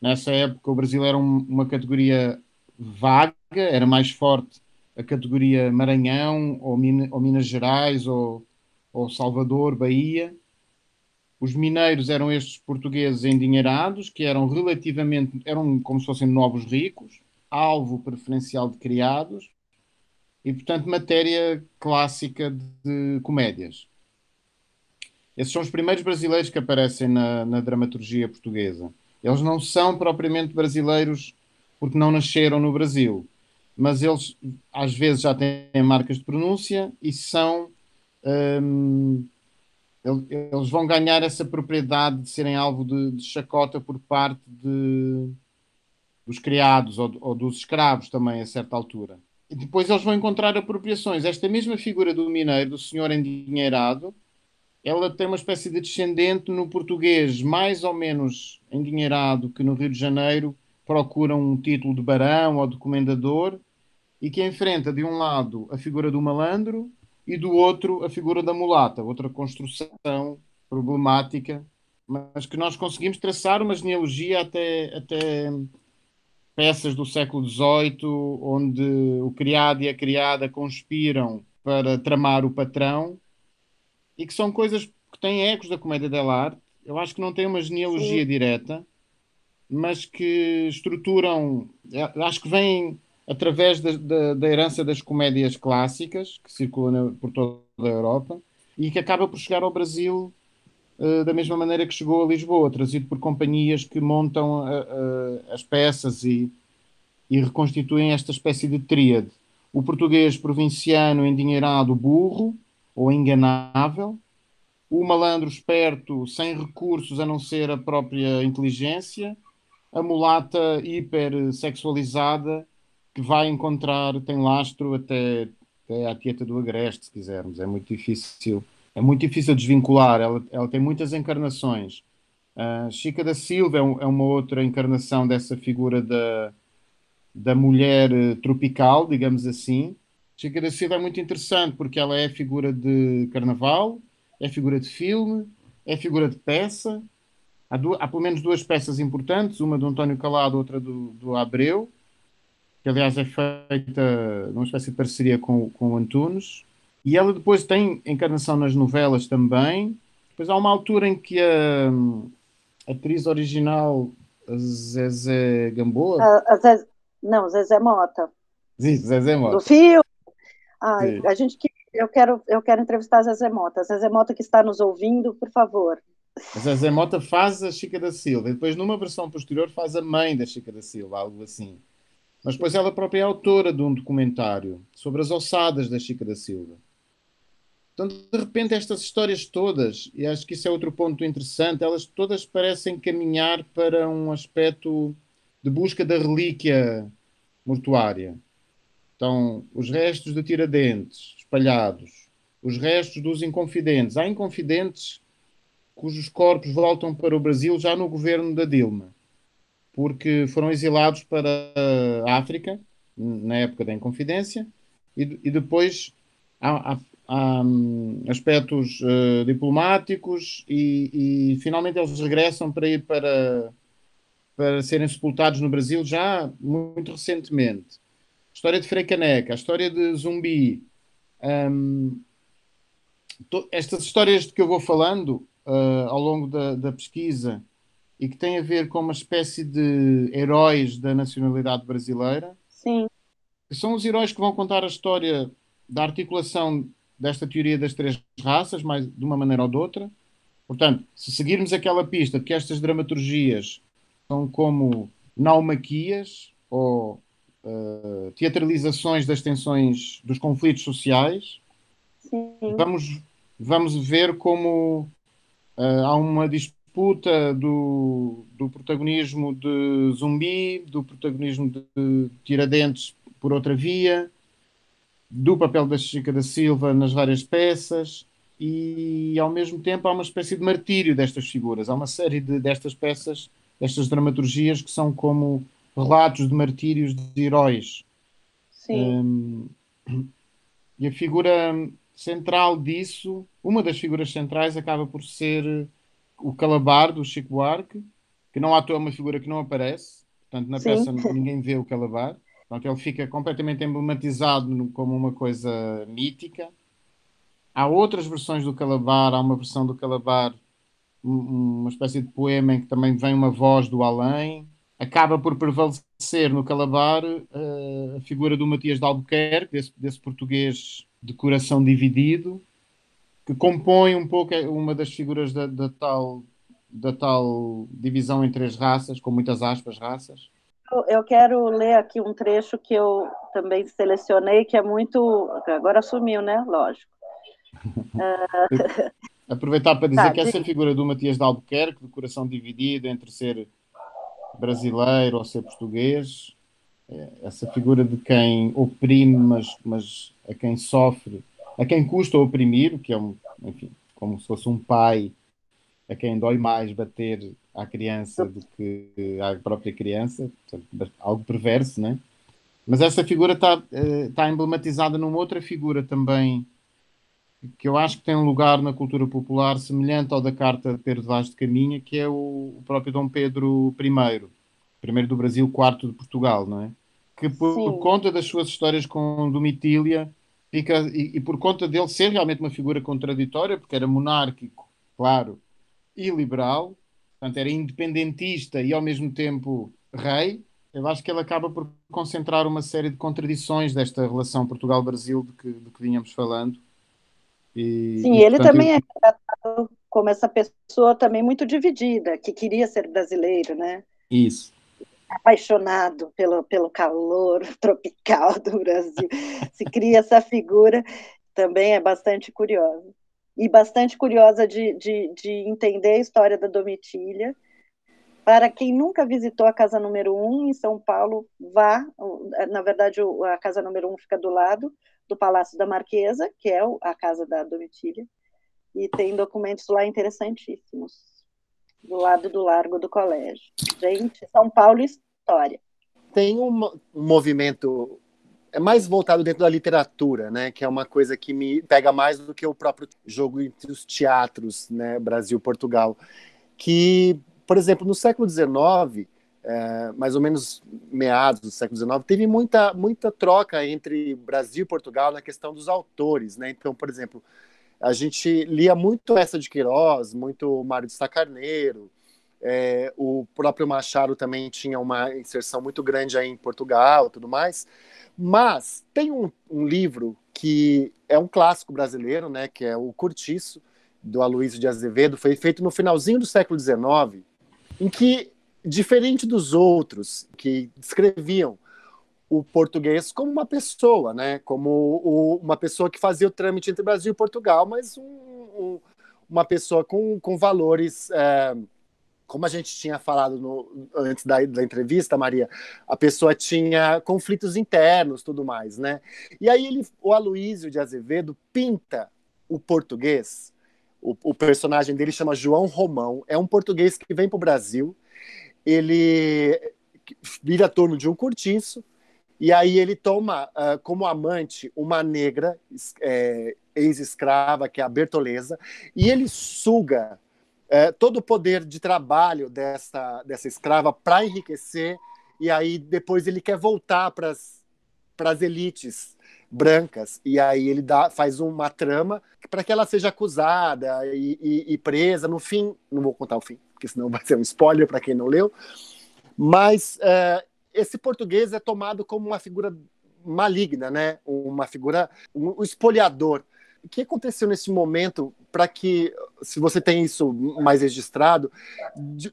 Nessa época, o Brasil era um, uma categoria vaga, era mais forte a categoria Maranhão, ou, Min ou Minas Gerais, ou, ou Salvador, Bahia. Os mineiros eram estes portugueses endinheirados, que eram relativamente, eram como se fossem novos ricos, alvo preferencial de criados, e, portanto, matéria clássica de comédias. Esses são os primeiros brasileiros que aparecem na, na dramaturgia portuguesa. Eles não são propriamente brasileiros porque não nasceram no Brasil, mas eles às vezes já têm marcas de pronúncia e são. Hum, eles vão ganhar essa propriedade de serem alvo de, de chacota por parte de, dos criados ou, ou, dos escravos também a certa altura. E depois eles vão encontrar apropriações. Esta mesma figura do mineiro, do senhor endinheirado, ela tem uma espécie de descendente no português mais ou menos endinheirado que no Rio de Janeiro procura um título de barão ou de comendador e que enfrenta de um lado a figura do malandro e do outro a figura da mulata, outra construção problemática, mas que nós conseguimos traçar uma genealogia até, até peças do século XVIII, onde o criado e a criada conspiram para tramar o patrão e que são coisas que têm ecos da comédia dell'arte. Eu acho que não tem uma genealogia Sim. direta, mas que estruturam, acho que vêm através da, da, da, herança das comédias clássicas que circulam por toda a Europa e que acaba por chegar ao Brasil uh, da mesma maneira que chegou a Lisboa, trazido por companhias que montam uh, uh, as peças e, e reconstituem esta espécie de tríade. O português provinciano endinheirado burro, ou enganável, o malandro esperto sem recursos a não ser a própria inteligência, a mulata hipersexualizada que vai encontrar, tem lastro até, até à tieta do agreste, se quisermos. É muito difícil, é muito difícil desvincular. Ela, ela tem muitas encarnações. Uh, Chica da Silva é, um, é, uma outra encarnação dessa figura da, da mulher eh, tropical, digamos assim, Chica da Silva é muito interessante porque ela é figura de carnaval, é figura de filme, é figura de peça. Há, há pelo menos duas peças importantes, uma do António Calado, outra do, do Abreu, que aliás é feita numa espécie de parceria com, com o Antunes. E ela depois tem encarnação nas novelas também. Depois há uma altura em que a, a atriz original, a Zezé Gamboa. A, a Zezé, não, Zezé Mota. Sim, Zezé Mota. Do filme. Ai, a gente que eu quero, eu quero entrevistar a Zezé Mota. A Zezé Mota que está nos ouvindo, por favor. A Zezé Mota faz a Chica da Silva, e depois numa versão posterior faz a mãe da Chica da Silva, algo assim. Mas depois ela própria é autora de um documentário sobre as ossadas da Chica da Silva. Então, de repente, estas histórias todas, e acho que isso é outro ponto interessante, elas todas parecem caminhar para um aspecto de busca da relíquia mortuária. Estão os restos de Tiradentes espalhados, os restos dos Inconfidentes. Há Inconfidentes cujos corpos voltam para o Brasil já no governo da Dilma, porque foram exilados para a África, na época da Inconfidência, e, e depois há, há, há hum, aspectos uh, diplomáticos e, e, finalmente eles regressam para ir para, para serem sepultados no Brasil já muito recentemente. História de Frei Caneca, a história de Zumbi, um, estas histórias de que eu vou falando uh, ao longo da, da, pesquisa e que têm a ver com uma espécie de heróis da nacionalidade brasileira. Sim. que são os heróis que vão contar a história da articulação desta teoria das três raças, mais de uma maneira ou de outra. Portanto, se seguirmos aquela pista de que estas dramaturgias são como naumaquias ou uh, teatralizações das tensões dos conflitos sociais, Sim. vamos vamos ver como uh, há uma disputa do, do protagonismo de Zumbi, do protagonismo de Tiradentes por outra via, do papel da Chica da Silva nas várias peças e ao mesmo tempo há uma espécie de martírio destas figuras. Há uma série de, destas peças, destas dramaturgias que são como relatos de martírios de heróis. Sim. Um, e a figura central disso, uma das figuras centrais acaba por ser o Calabar do Chico Buarque, que não à toa é uma figura que não aparece, portanto na Sim. peça ninguém vê o Calabar, portanto ele fica completamente emblematizado como uma coisa mítica. Há outras versões do Calabar, há uma versão do Calabar, uma espécie de poema em que também vem uma voz do além. Acaba por prevalecer no Calabar uh, a figura do Matias de Albuquerque, desse, desse português de coração dividido, que compõe um pouco é, uma das figuras da, da, tal, da tal divisão em três raças, com muitas aspas, raças. Eu quero ler aqui um trecho que eu também selecionei, que é muito. Agora sumiu, né? Lógico. Aproveitar para dizer tá, que essa figura do Matias de Albuquerque, de coração dividido entre ser brasileiro ou ser português, é, essa figura de quem oprime, mas, mas a quem sofre, a quem custa oprimir, que é um, enfim, como se fosse um pai a quem dói mais bater à criança do que à própria criança, portanto, algo perverso, né? Mas essa figura está eh, tá emblematizada numa outra figura também que eu acho que tem um lugar na cultura popular semelhante ao da carta de Pedro Vaz de Caminha, que é o, o próprio Dom Pedro I, primeiro do Brasil, quarto de Portugal, não é? Que por, por conta das suas histórias com Domitília fica, e, e, por conta dele ser realmente uma figura contraditória, porque era monárquico, claro, e liberal, portanto era independentista e ao mesmo tempo rei, eu acho que ele acaba por concentrar uma série de contradições desta relação Portugal-Brasil de que, de que vínhamos falando. E, Sim, e, ele portanto, também eu... é tratado como essa pessoa também muito dividida, que queria ser brasileiro, né? Isso apaixonado pelo, pelo calor tropical do Brasil. Se cria essa figura, também é bastante curiosa. E bastante curiosa de, de, de entender a história da Domitília. Para quem nunca visitou a casa número 1 um, em São Paulo, vá. Na verdade, a casa número 1 um fica do lado do Palácio da Marquesa, que é a casa da Domitília, e tem documentos lá interessantíssimos do lado do Largo do Colégio. Gente, São Paulo história. Tem um, um movimento é mais voltado dentro da literatura, né? Que é uma coisa que me pega mais do que o próprio jogo entre os teatros, né? Brasil, Portugal, que, por exemplo, no século XIX, é, mais ou menos meados do século XIX, teve muita muita troca entre Brasil e Portugal na questão dos autores, né? Então, por exemplo, a gente lia muito essa de Queiroz, muito Mário de Sacarneiro, é, o próprio Machado também tinha uma inserção muito grande aí em Portugal tudo mais. Mas tem um, um, livro que é um clássico brasileiro, né, que é o Curtiço, do Aloysio de Azevedo, foi feito no finalzinho do século XIX, em que, diferente dos outros que descreviam o português como uma pessoa, né? Como o, uma pessoa que fazia o trâmite entre Brasil e Portugal, mas um, um, uma pessoa com, com valores. É, como a gente tinha falado no, antes da, da, entrevista, Maria, a pessoa tinha conflitos internos, tudo mais, né? E aí ele, o Aloísio de Azevedo pinta o português. O, o personagem dele chama João Romão. É um português que vem para o Brasil. Ele vira torno de um cortiço e aí ele toma uh, como amante uma negra é, ex-escrava, que é a Bertoleza, e ele suga é, todo o poder de trabalho dessa, dessa escrava para enriquecer, e aí depois ele quer voltar para as elites brancas, e aí ele dá, faz uma trama para que ela seja acusada e, e, e presa. No fim, não vou contar o fim, porque senão vai ser um spoiler para quem não leu, mas é, esse português é tomado como uma figura maligna, né? Uma figura, um, espoliador. O que aconteceu nesse momento para que, se você tem isso mais registrado,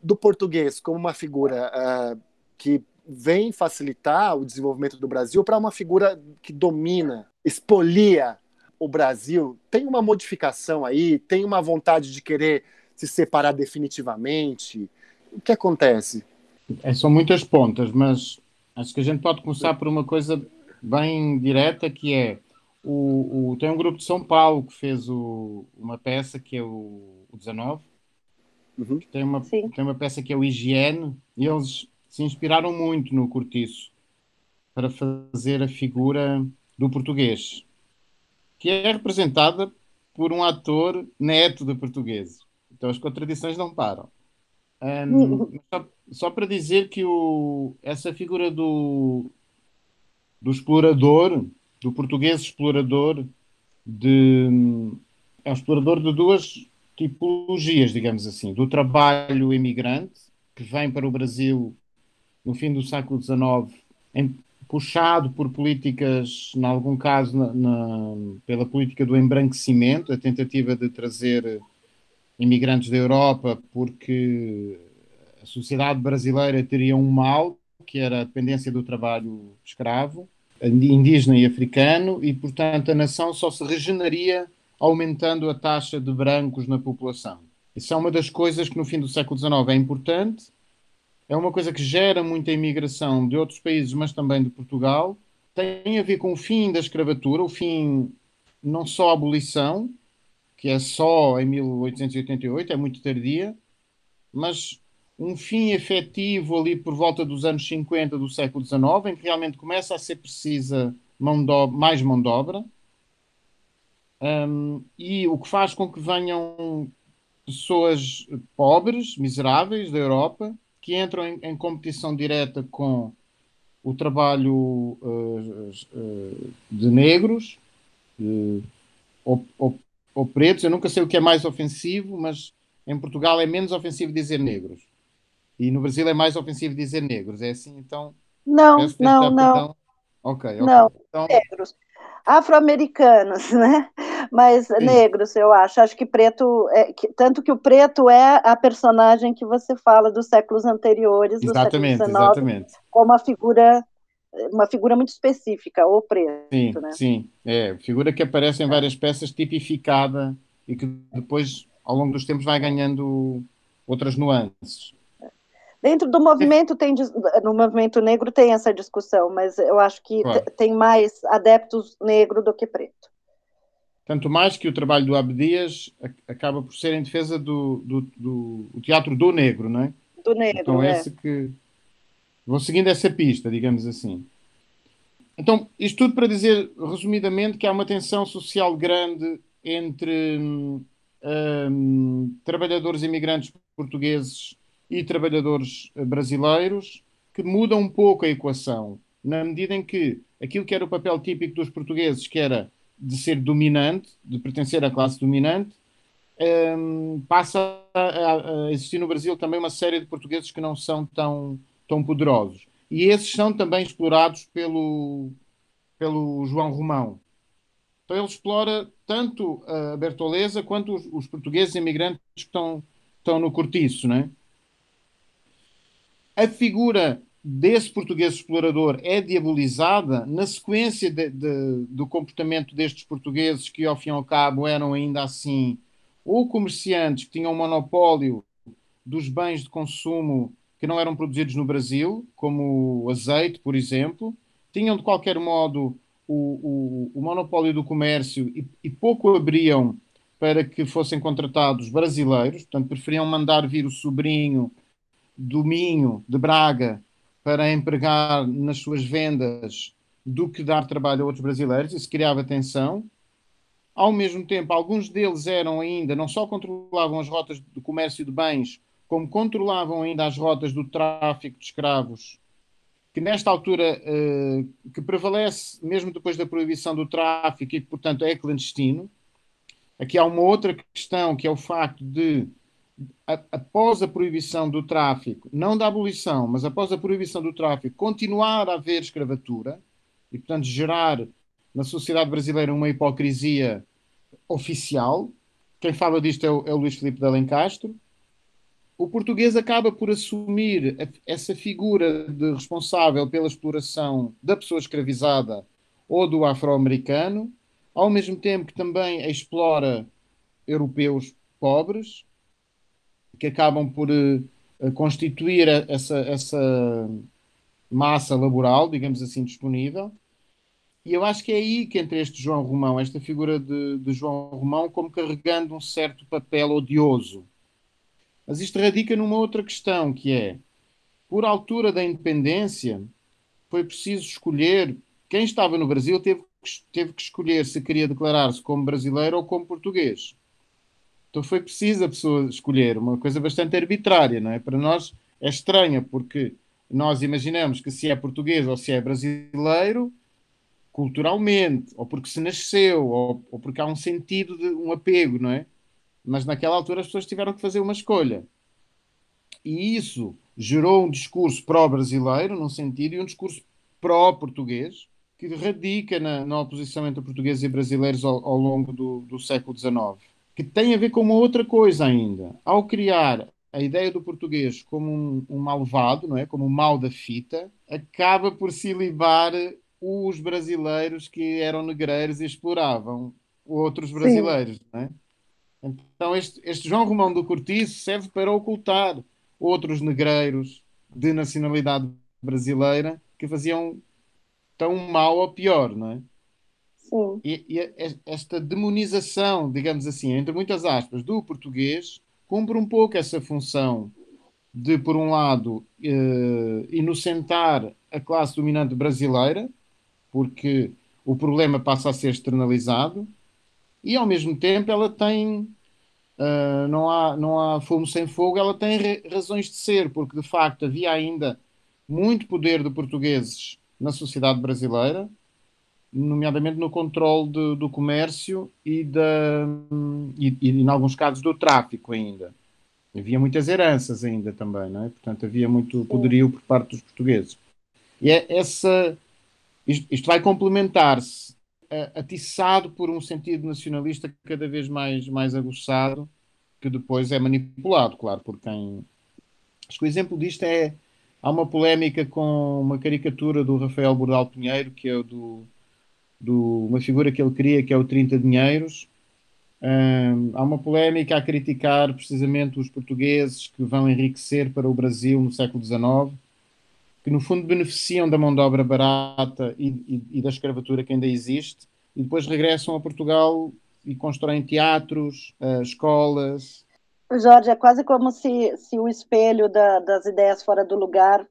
do português como uma figura uh, que vem facilitar o desenvolvimento do Brasil para uma figura que domina, expolia o Brasil? Tem uma modificação aí? Tem uma vontade de querer se separar definitivamente? O que acontece? É, são muitas pontas, mas acho que a gente pode começar por uma coisa bem direta que é o, o, tem um grupo de São Paulo que fez o, uma peça que é o, o 19, uhum. tem, uma, tem uma peça que é o Higiene, e eles se inspiraram muito no Cortiço para fazer a figura do português, que é representada por um ator neto de português. Então as contradições não param. Um, só, só, para dizer que o, essa figura do, do explorador do português explorador de é um explorador de duas tipologias, digamos assim, do trabalho imigrante que vem para o Brasil no fim do século XIX, em, puxado por políticas, em algum caso, na, na, pela política do embranquecimento, a tentativa de trazer imigrantes da Europa, porque a sociedade brasileira teria um mal, que era a dependência do trabalho escravo, indígena e africano, e, portanto, a nação só se regeneraria aumentando a taxa de brancos na população. Isso é uma das coisas que no fim do século XIX é importante, é uma coisa que gera muita imigração de outros países, mas também de Portugal. Tem a ver com o fim da escravatura, o fim não só a abolição, que é só em 1888, é muito tardia, mas um fim efetivo ali por volta dos anos 50 do século XIX, em que realmente começa a ser precisa mão mais mão de obra, um, e o que faz com que venham pessoas pobres, miseráveis da Europa, que entram em, em competição direta com o trabalho uh, uh, de negros uh, ou, ou, ou pretos. Eu nunca sei o que é mais ofensivo, mas em Portugal é menos ofensivo dizer negros e no Brasil é mais ofensivo dizer negros, é assim? Então. Não, não, não. Ok, ok. Não, então... negros. Afro-americanos, né? Mas Sim. negros, eu acho. Acho que preto. É, que, tanto que o preto é a personagem que você fala dos séculos anteriores, do exatamente, século XIX, exatamente. como uma figura uma figura muito específica, o preto. Sim, né? sim. É, figura que aparece em várias peças, tipificada e que depois, ao longo dos tempos, vai ganhando outras nuances. Dentro do movimento tem no movimento negro tem essa discussão, mas eu acho que claro. tem mais adeptos negro do que preto. Tanto mais que o trabalho do Abdias acaba por ser em defesa do, do, do, do teatro do negro, não é? Do negro, então, é. esse que vou seguindo essa pista, digamos assim. Então, isto tudo para dizer, resumidamente, que há uma tensão social grande entre hum, hum, trabalhadores imigrantes portugueses e trabalhadores eh, brasileiros que mudam um pouco a equação, na medida em que aquilo que era o papel típico dos portugueses, que era de ser dominante, de pertencer à classe dominante, um, passa a, a, existir no Brasil também uma série de portugueses que não são tão, tão poderosos. E esses são também explorados pelo, pelo João Romão. Então ele explora tanto a Bertoleza quanto os, os portugueses imigrantes que estão, estão no cortiço, não é? a figura desse português explorador é diabolizada na sequência de, de, do comportamento destes portugueses que, ao fim e ao cabo, eram ainda assim ou comerciantes que tinham monopólio dos bens de consumo que não eram produzidos no Brasil, como o azeite, por exemplo, tinham de qualquer modo o, o, o monopólio do comércio e, e pouco abriam para que fossem contratados brasileiros, portanto, preferiam mandar vir o sobrinho do Minho, de Braga, para empregar nas suas vendas do que dar trabalho a outros brasileiros, isso criava tensão. Ao mesmo tempo, alguns deles eram ainda, não só controlavam as rotas do comércio de bens, como controlavam ainda as rotas do tráfico de escravos, que nesta altura, eh, que prevalece mesmo depois da proibição do tráfico e que, portanto, é clandestino. Aqui há uma outra questão, que é o facto de após a proibição do tráfico, não da abolição, mas após a proibição do tráfico, continuar a haver escravatura, e, portanto, gerar na sociedade brasileira uma hipocrisia oficial. Quem fala disto é o, é o Luís Filipe de Alencastro. O português acaba por assumir essa figura de responsável pela exploração da pessoa escravizada ou do afro-americano, ao mesmo tempo que também explora europeus pobres, que acabam por uh, constituir essa, essa massa laboral, digamos assim, disponível. E eu acho que é aí que entra este João Romão, esta figura de, de João Romão, como carregando um certo papel odioso. Mas isto radica numa outra questão, que é, por altura da independência, foi preciso escolher, quem estava no Brasil teve, teve que escolher se queria declarar-se como brasileiro ou como português. Então foi preciso a pessoa escolher, uma coisa bastante arbitrária, não é? Para nós é estranha, porque nós imaginamos que se é português ou se é brasileiro, culturalmente, ou porque se nasceu, ou, ou porque há um sentido de um apego, não é? Mas naquela altura as pessoas tiveram que fazer uma escolha. E isso gerou um discurso pró-brasileiro, num sentido, e um discurso pró-português, que radica na, na, oposição entre portugueses e brasileiros ao, ao longo do, do século XIX, que tem a ver com uma outra coisa ainda. Ao criar a ideia do português como um, um malvado, não é? como um mal da fita, acaba por se libar os brasileiros que eram negreiros e exploravam outros brasileiros. Não é? Então, este, este João Romão do Cortiço serve para ocultar outros negreiros de nacionalidade brasileira que faziam tão mal ou pior, não é? Sim. E, e esta demonização, digamos assim, entre muitas aspas, do português cumpre um pouco essa função de, por um lado, eh, inocentar a classe dominante brasileira, porque o problema passa a ser externalizado, e ao mesmo tempo ela tem. Uh, não, há, não há fumo sem fogo, ela tem razões de ser, porque de facto havia ainda muito poder de portugueses na sociedade brasileira, nomeadamente no controle de, do comércio e, da, e, e, em alguns casos, do tráfico ainda. Havia muitas heranças ainda também, não é? Portanto, havia muito poderio por parte dos portugueses. E é essa, isto, isto vai complementar-se, atiçado por um sentido nacionalista cada vez mais, mais aguçado, que depois é manipulado, claro, por quem... Acho que o exemplo disto é... Há uma polémica com uma caricatura do Rafael Bordal Pinheiro, que é do do, uma figura que ele cria, que é o 30 Dinheiros. Um, há uma polémica a criticar precisamente os portugueses que vão enriquecer para o Brasil no século XIX, que no fundo beneficiam da mão de obra barata e, e, e da escravatura que ainda existe, e depois regressam a Portugal e constroem teatros, uh, escolas. Jorge, é quase como se, se o espelho da, das ideias fora do lugar uh,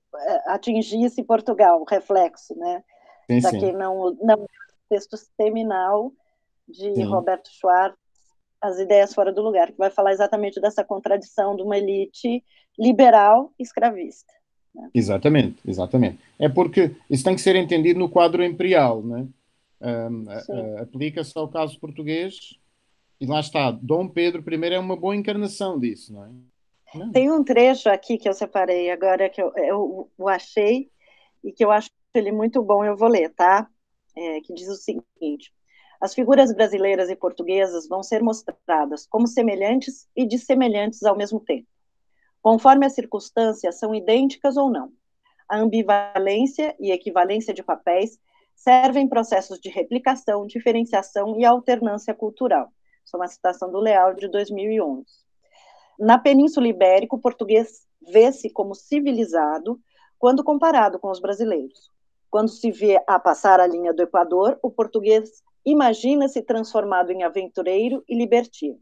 atingisse Portugal, o reflexo, né? Sim, sim. quem não, não texto seminal de Sim. Roberto Schwartz, As Ideias Fora do Lugar, que vai falar exatamente dessa contradição de uma elite liberal escravista. Né? Exatamente, exatamente. É porque isso tem que ser entendido no quadro imperial, né? Um, Aplica-se ao caso português e lá está, Dom Pedro I é uma boa encarnação disso, não é? Não. Tem um trecho aqui que eu separei agora que eu, eu, eu achei e que eu acho ele muito bom, eu vou ler, tá? é, que diz o seguinte: as figuras brasileiras e portuguesas vão ser mostradas como semelhantes e dissemelhantes ao mesmo tempo. Conforme as circunstâncias são idênticas ou não. A ambivalência e equivalência de papéis servem processos de replicação, diferenciação e alternância cultural. Isso é uma citação do Leal de 2011. Na Península Ibérica, o português vê-se como civilizado quando comparado com os brasileiros. Quando se vê a passar a linha do Equador, o português imagina-se transformado em aventureiro e libertino.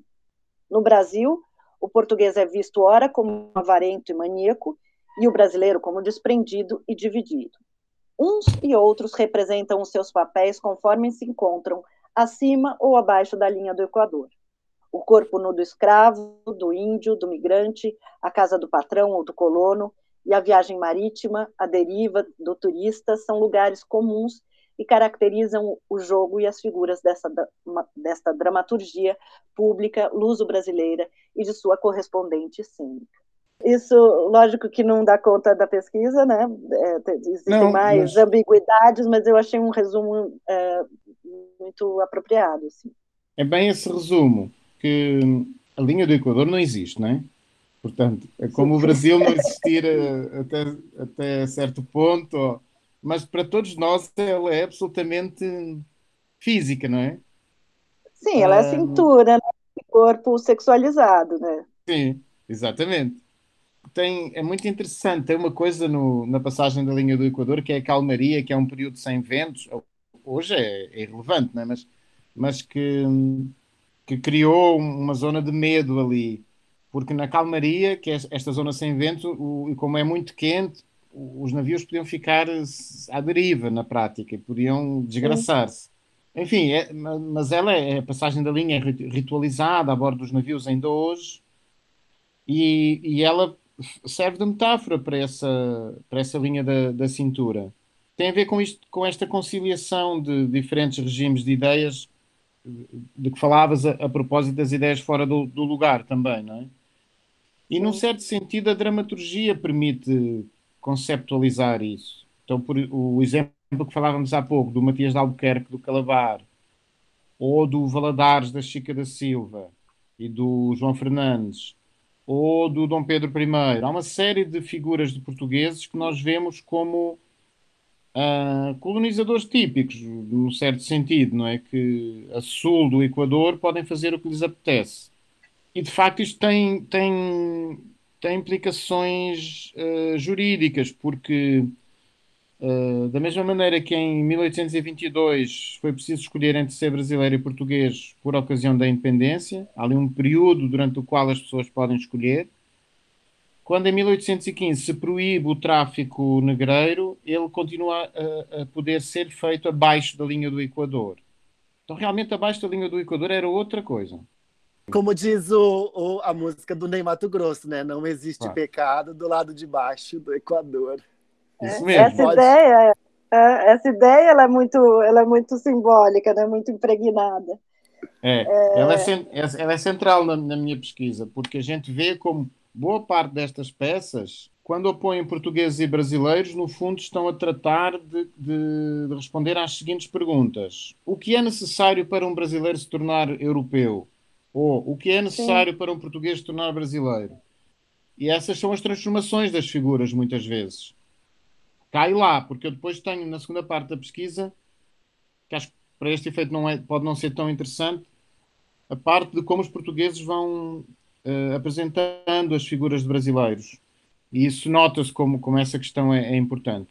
No Brasil, o português é visto ora como avarento e maníaco, e o brasileiro como desprendido e dividido. Uns e outros representam os seus papéis conforme se encontram acima ou abaixo da linha do Equador. O corpo nu do escravo, do índio, do migrante, a casa do patrão ou do colono, e a viagem marítima, a deriva do turista são lugares comuns e caracterizam o jogo e as figuras dessa, desta dramaturgia pública luso-brasileira e de sua correspondente cênica. Isso, lógico que não dá conta da pesquisa, né? É, existem não, mais mas... ambiguidades, mas eu achei um resumo é, muito apropriado. Assim. É bem esse resumo, que a linha do Equador não existe, não é? Portanto, é como Sim. o Brasil não existir até, até certo ponto, mas para todos nós ela é absolutamente física, não é? Sim, ela é a ah, cintura, né? corpo sexualizado, né? Sim, exatamente tem, é muito interessante. Tem uma coisa no, na passagem da linha do Equador que é a calmaria, que é um período sem ventos. Hoje é, é irrelevante, né? mas, mas que, que criou uma zona de medo ali. Porque na calmaria, que é esta zona sem vento, o, como é muito quente, os navios podiam ficar à deriva na prática, podiam desgraçar-se. Enfim, é, mas ela é a passagem da linha é ritualizada a bordo dos navios ainda hoje e, e ela serve de metáfora para essa, para essa linha da, da cintura. Tem a ver com, isto, com esta conciliação de diferentes regimes de ideias de que falavas a, a propósito das ideias fora do, do, lugar também, não é? E num certo sentido a dramaturgia permite conceptualizar isso. Então, por, o exemplo que falávamos há pouco do Matias de Albuquerque do Calabar ou do Valadares da Chica da Silva e do João Fernandes ou do Dom Pedro I. Há uma série de figuras de portugueses que nós vemos como uh, colonizadores típicos, num certo sentido, não é? Que a sul do Equador podem fazer o que lhes apetece. E de facto isto tem, tem, tem implicações uh, jurídicas, porque Uh, da mesma maneira que em 1822 foi preciso escolher entre ser brasileiro e português por ocasião da independência, há ali um período durante o qual as pessoas podem escolher. Quando em 1815 se proíbe o tráfico negreiro, ele continua a, a poder ser feito abaixo da linha do Equador. Então, realmente, abaixo da linha do Equador era outra coisa. Como diz o, o, a música do Ney Mato Grosso, né? Não existe claro. pecado do lado de baixo do Equador. Isso mesmo. Essa pode... ideia, é, essa ideia ela é muito, ela é muito simbólica, né? muito impregnada. É, é... Ela, é, ela é central na, na, minha pesquisa, porque a gente vê como boa parte destas peças, quando opõem portugueses e brasileiros, no fundo estão a tratar de, de, de responder às seguintes perguntas: O que é necessário para um brasileiro se tornar europeu? Ou o que é necessário Sim. para um português se tornar brasileiro? E essas são as transformações das figuras, muitas vezes cai lá, porque eu depois tenho na segunda parte da pesquisa, que acho que para este efeito não é, pode não ser tão interessante, a parte de como os portugueses vão uh, apresentando as figuras de brasileiros. E isso nota-se como, como essa questão é, é, importante.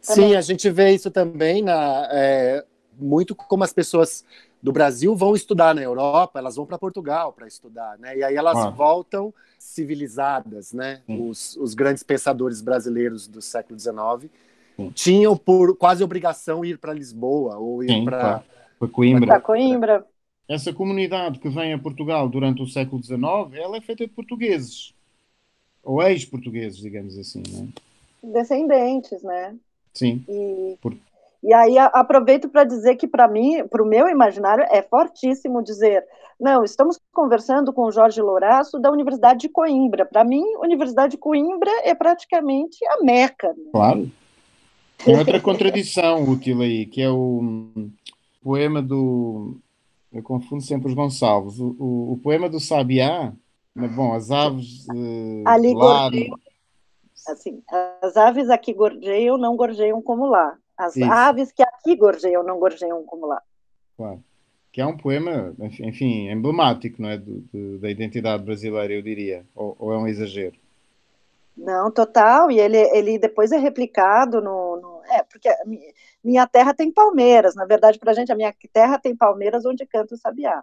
Sim, a gente vê isso também na, é, muito como as pessoas do Brasil vão estudar na Europa, elas vão para Portugal para estudar, né? E aí elas ah. voltam civilizadas, né? Os, os, grandes pensadores brasileiros do século XIX Sim. tinham por quase obrigação ir para Lisboa ou ir para Coimbra. Coimbra. Essa comunidade que vem a Portugal durante o século XIX, ela é feita de portugueses ou ex-portugueses, digamos assim, né? Descendentes, né? Sim. E... Por... E aí aproveito para dizer que para mim, para o meu imaginário, é fortíssimo dizer, não, estamos conversando com o Jorge Louraço da Universidade de Coimbra. Para mim, Universidade de Coimbra é praticamente a Meca. Né? Claro. Tem outra contradição útil aí, que é o poema do. Eu confundo sempre os Gonçalves. O, o, o poema do Sabiá, bom, as aves. Uh, Ali lá... Assim, as aves aqui gorjeiam, não gorjeiam como lá. As Isso. aves que aqui gorjeiam não gorjeiam como lá. Claro. Que é um poema, enfim, emblemático, não é? Do, do, da identidade brasileira, eu diria. Ou, ou, é um exagero? Não, total. E ele, ele depois é replicado no. no é, porque minha terra tem palmeiras. Na verdade, para a gente, a minha terra tem palmeiras onde canta o sabiá.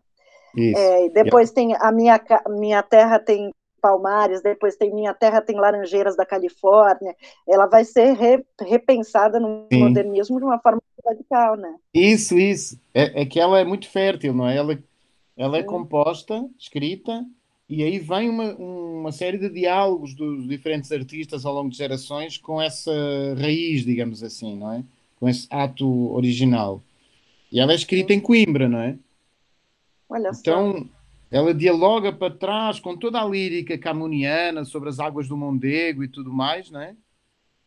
Isso. É, depois tem a minha, minha terra tem Palmares, depois tem Minha Terra tem Laranjeiras da Califórnia, ela vai ser re, repensada no Sim. modernismo de uma forma radical, né? Isso, isso. É, é, que ela é muito fértil, não é? Ela, ela é composta, escrita, e aí vem uma, uma série de diálogos dos diferentes artistas ao longo de gerações com essa raiz, digamos assim, não é? Com esse ato original. E ela é escrita em Coimbra, não é? Olha então, só ela dialoga para trás com toda a lírica camoniana sobre as águas do Mondego e tudo mais, não é?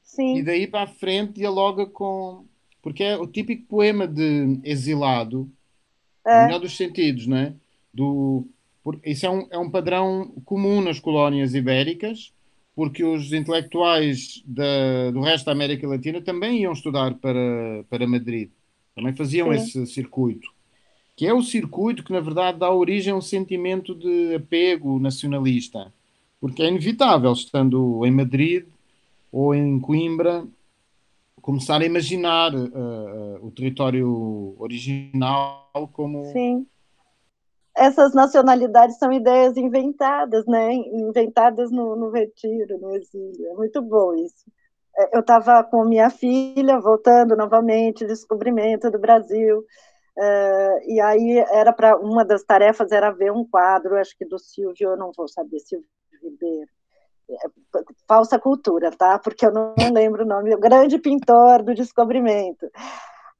Sim. E daí para a frente dialoga com. Porque é o típico poema de exilado, é. no melhor dos sentidos, não é? Do, por, isso é um, é um padrão comum nas colónias ibéricas, porque os intelectuais da, do resto da América Latina também iam estudar para, para Madrid, também faziam Sim. esse circuito que é o circuito que, na verdade, dá origem a um sentimento de apego nacionalista. Porque é inevitável, estando em Madrid ou em Coimbra, começar a imaginar uh, o território original como. Sim. Essas nacionalidades são ideias inventadas, né? Inventadas no, no retiro, no exílio. É muito bom isso. É, eu estava com minha filha, voltando novamente, descobrimento do Brasil. Uh, e aí era para uma das tarefas era ver um quadro, acho que do Silvio, eu não vou saber, Silvio Ribeiro. É, falsa cultura, tá? Porque eu não lembro o nome, o grande pintor do descobrimento.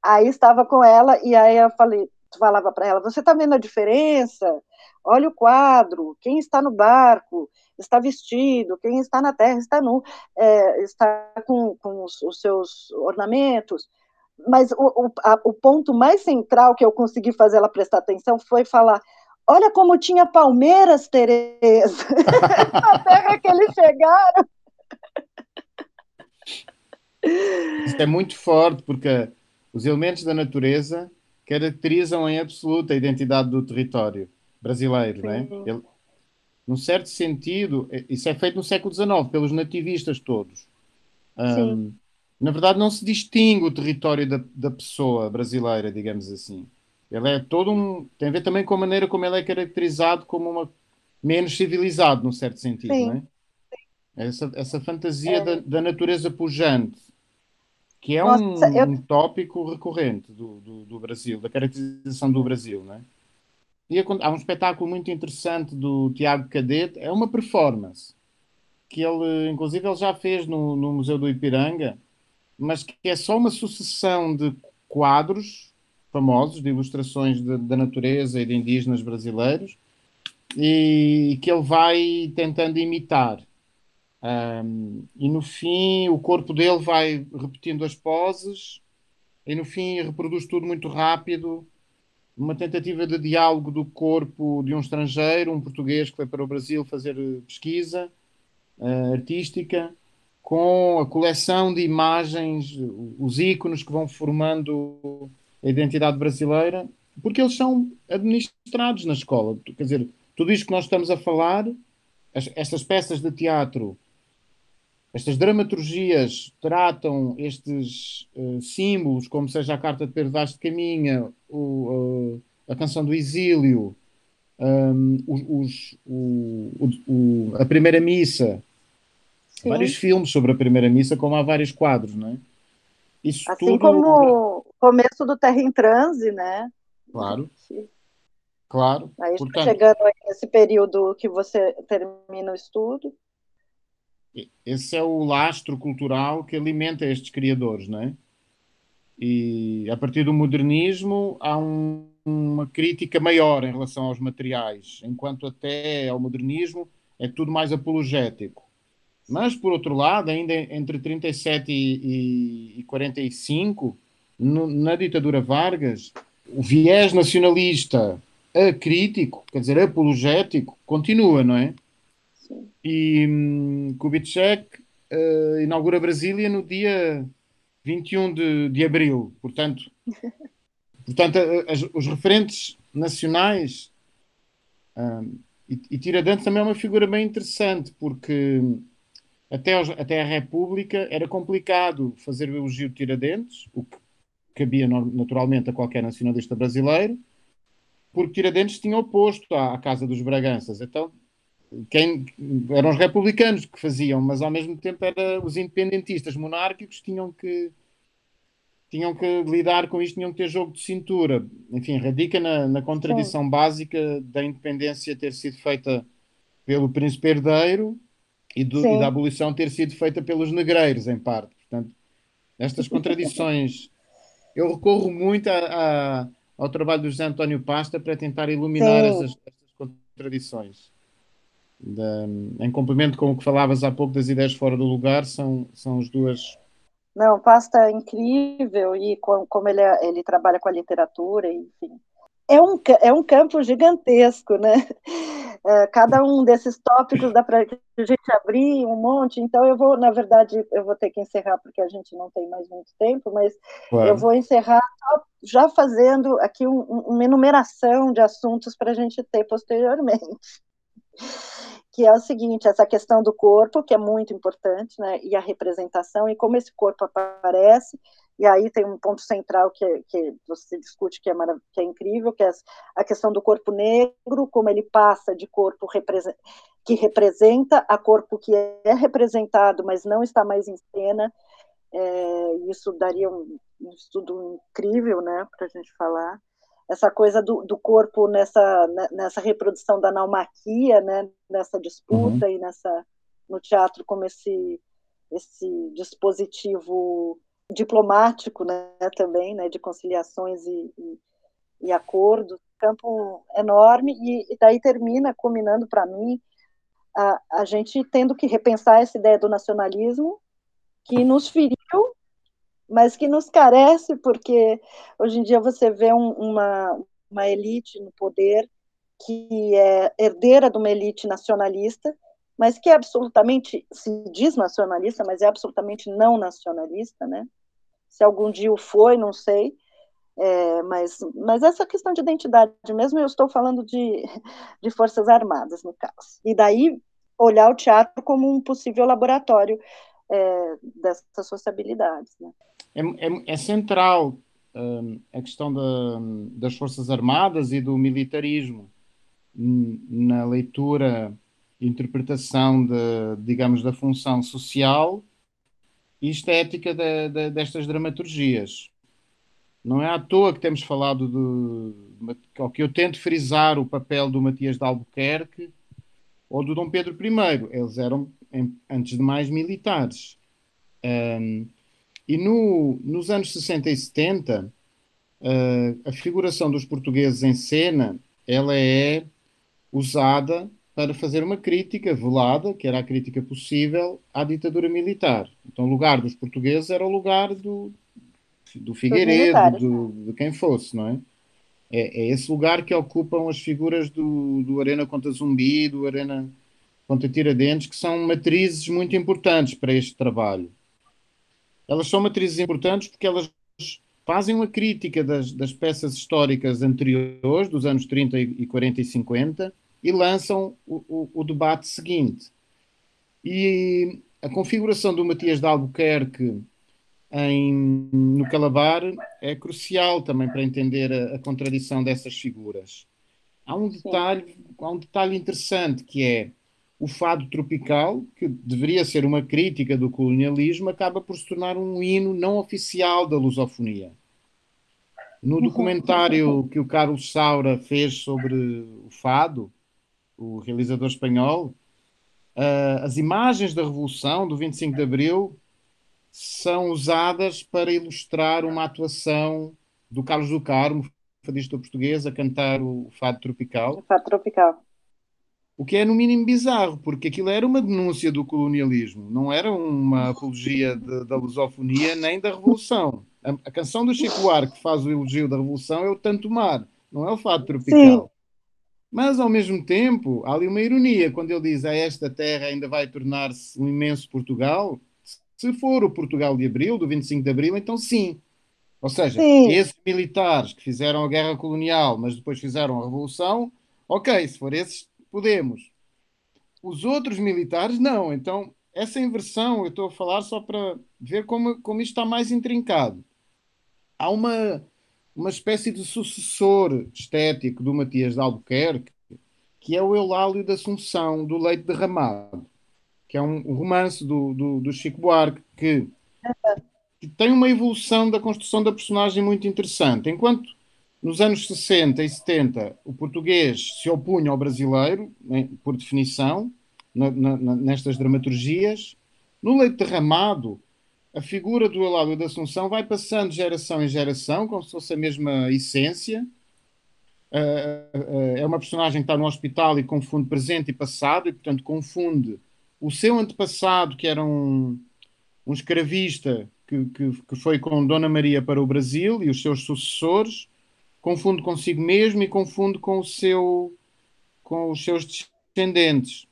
Aí estava com ela e aí eu falei, falava para ela, você está vendo a diferença? Olha o quadro, quem está no barco está vestido, quem está na terra está nu, é, está com, com os, os seus ornamentos mas o, o, a, o ponto mais central que eu consegui fazer ela prestar atenção foi falar: olha como tinha palmeiras, Tereza, na terra que eles chegaram. Isso é muito forte, porque os elementos da natureza caracterizam em absoluta a identidade do território brasileiro, não é? Ele, num certo sentido, isso é feito no século XIX pelos nativistas todos. Um, na verdade, não se distingue o território da, da pessoa brasileira, digamos assim. Ele é todo um. tem a ver também com a maneira como ele é caracterizado como uma menos civilizado, num certo sentido, Sim. não é? Essa, essa fantasia é. Da, da, natureza pujante, que é Nossa, um, eu... um, tópico recorrente do, do, do, Brasil, da caracterização do Brasil, não é? E há um espetáculo muito interessante do Tiago Cadete, é uma performance, que ele, inclusive, ele já fez no, no Museu do Ipiranga, mas que é só uma sucessão de quadros famosos, de ilustrações da natureza e de indígenas brasileiros, e que ele vai tentando imitar. Um, e no fim, o corpo dele vai repetindo as poses, e no fim, reproduz tudo muito rápido. Uma tentativa de diálogo do corpo de um estrangeiro, um português que foi para o Brasil fazer pesquisa uh, artística com a coleção de imagens, os ícones que vão formando a identidade brasileira, porque eles são administrados na escola. Quer dizer, tudo isto que nós estamos a falar, estas peças de teatro, estas dramaturgias tratam estes uh, símbolos, como seja a Carta de Pedro Vaz de Caminha, o, uh, a Canção do Exílio, um, os, o, o, a Primeira Missa, Sim. vários filmes sobre a primeira missa, como há vários quadros, não é? Isso assim tudo... como o começo do Terra em Transe, né? Claro. Claro. Aí Portanto, chegando nesse período que você termina o estudo. Esse é o lastro cultural que alimenta estes criadores, não é? E a partir do modernismo há um, uma crítica maior em relação aos materiais, enquanto até ao modernismo é tudo mais apologético. Mas, por outro lado, ainda entre 37 e, e 45, no, na ditadura Vargas, o viés nacionalista acrítico, quer dizer, apologético, continua, não é? Sim. E um, Kubitschek uh, inaugura Brasília no dia 21 de, de abril. Portanto, portanto as, os referentes nacionais. Um, e, e Tiradentes também é uma figura bem interessante, porque até, aos, até a República era complicado fazer o elogio de Tiradentes, o que cabia naturalmente a qualquer nacionalista brasileiro, porque Tiradentes tinha oposto à, à Casa dos Braganças. Então, quem, eram os republicanos que faziam, mas ao mesmo tempo eram os independentistas monárquicos tinham que tinham que lidar com isto, tinham que ter jogo de cintura. Enfim, radica na, na contradição Sim. básica da independência ter sido feita pelo príncipe herdeiro e, do, e, da abolição ter sido feita pelos negreiros, em parte. Portanto, estas contradições. Eu recorro muito a, a, ao trabalho do José António Pasta para tentar iluminar essas, essas, contradições. Da, em complemento com o que falavas há pouco das ideias fora do lugar, são, são as duas. Não, Pasta é incrível e com, como ele, é, ele trabalha com a literatura, enfim. É um, é um campo gigantesco, né? É, cada um desses tópicos dá para a gente abrir um monte, então eu vou, na verdade, eu vou ter que encerrar porque a gente não tem mais muito tempo, mas claro. eu vou encerrar já fazendo aqui um, uma enumeração de assuntos para a gente ter posteriormente que é o seguinte, essa questão do corpo, que é muito importante, né, e a representação, e como esse corpo aparece, e aí tem um ponto central que, que você discute que é, que é incrível, que é a questão do corpo negro, como ele passa de corpo que representa a corpo que é representado, mas não está mais em cena, é, isso daria um, um estudo incrível, né, para a gente falar essa coisa do, do, corpo nessa, né, nessa reprodução da naumaquia, né, nessa disputa uhum. e nessa no teatro como esse esse dispositivo diplomático, né, também, né, de conciliações e, e, e acordos, campo enorme e, e daí termina combinando para mim a, a gente tendo que repensar essa ideia do nacionalismo que nos feriu mas que nos carece, porque hoje em dia você vê um, uma, uma elite no poder que é herdeira de uma elite nacionalista, mas que é absolutamente, se diz nacionalista, mas é absolutamente não nacionalista, né? Se algum dia o foi, não sei, é, mas, mas essa questão de identidade mesmo, eu estou falando de, de Forças Armadas, no caso. E daí olhar o teatro como um possível laboratório é, dessas sociabilidades, né? é, é, é central um, a questão da, das Forças Armadas e do militarismo na leitura interpretação de, digamos, da função social e estética de, de, destas dramaturgias. Não é à toa que temos falado de, ou que eu tento frisar o papel do Matias de Albuquerque ou do Dom Pedro I. Eles eram, antes de mais, militares. Um, e no, nos anos 60 e 70, uh, eh, a figuração dos portugueses em cena, ela é usada para fazer uma crítica velada, que era a crítica possível, à ditadura militar. Então, o lugar dos portugueses era o lugar do, do Figueiredo, do, de quem fosse, não é? é? é? esse lugar que ocupam as figuras do, do Arena contra Zumbi, do Arena contra Tiradentes, que são matrizes muito importantes para este trabalho elas são matrizes importantes porque elas fazem uma crítica das, das peças históricas anteriores, dos anos 30 e 40 e 50, e lançam o, o, o debate seguinte. E a configuração do Matias de Albuquerque em, no Calabar é crucial também para entender a, a contradição dessas figuras. Há um detalhe, há um detalhe interessante que é o fado tropical, que deveria ser uma crítica do colonialismo, acaba por se tornar um hino não oficial da lusofonia. No uhum. documentário que o Carlos Saura fez sobre o fado, o realizador espanhol, uh, as imagens da Revolução, do 25 de Abril, são usadas para ilustrar uma atuação do Carlos do Carmo, fadista português, a cantar o fado tropical. O fado tropical. O que é no mínimo bizarro, porque aquilo era uma denúncia do colonialismo, não era uma apologia de, da lusofonia nem da revolução. A, a, canção do Chico Buarque que faz o elogio da revolução é o Tanto Mar, não é o Fado Tropical. Sim. Mas, ao mesmo tempo, há ali uma ironia quando ele diz a esta terra ainda vai tornar-se um imenso Portugal. Se for o Portugal de Abril, do 25 de Abril, então sim. Ou seja, sim. esses militares que fizeram a guerra colonial, mas depois fizeram a revolução, ok, se for esses, podemos. Os outros militares, não. Então, essa inversão, eu estou a falar só para ver como, como isto está mais intrincado. Há uma, uma espécie de sucessor estético do Matias de Albuquerque, que é o Eulálio da Assunção, do Leite Derramado, que é um, romance do, do, do Chico Buarque, que, que tem uma evolução da construção da personagem muito interessante. Enquanto nos anos 60 e 70, o português se opunha ao brasileiro, né, por definição, na, na, nestas dramaturgias. No leite derramado, a figura do Eládio da Assunção vai passando de geração em geração, como se fosse a mesma essência. é uma personagem que está no hospital e confunde presente e passado, e portanto confunde o seu antepassado, que era um, um escravista que, que, que, foi com Dona Maria para o Brasil e os seus sucessores, confunde consigo mesmo e confunde com o seu com os seus descendentes.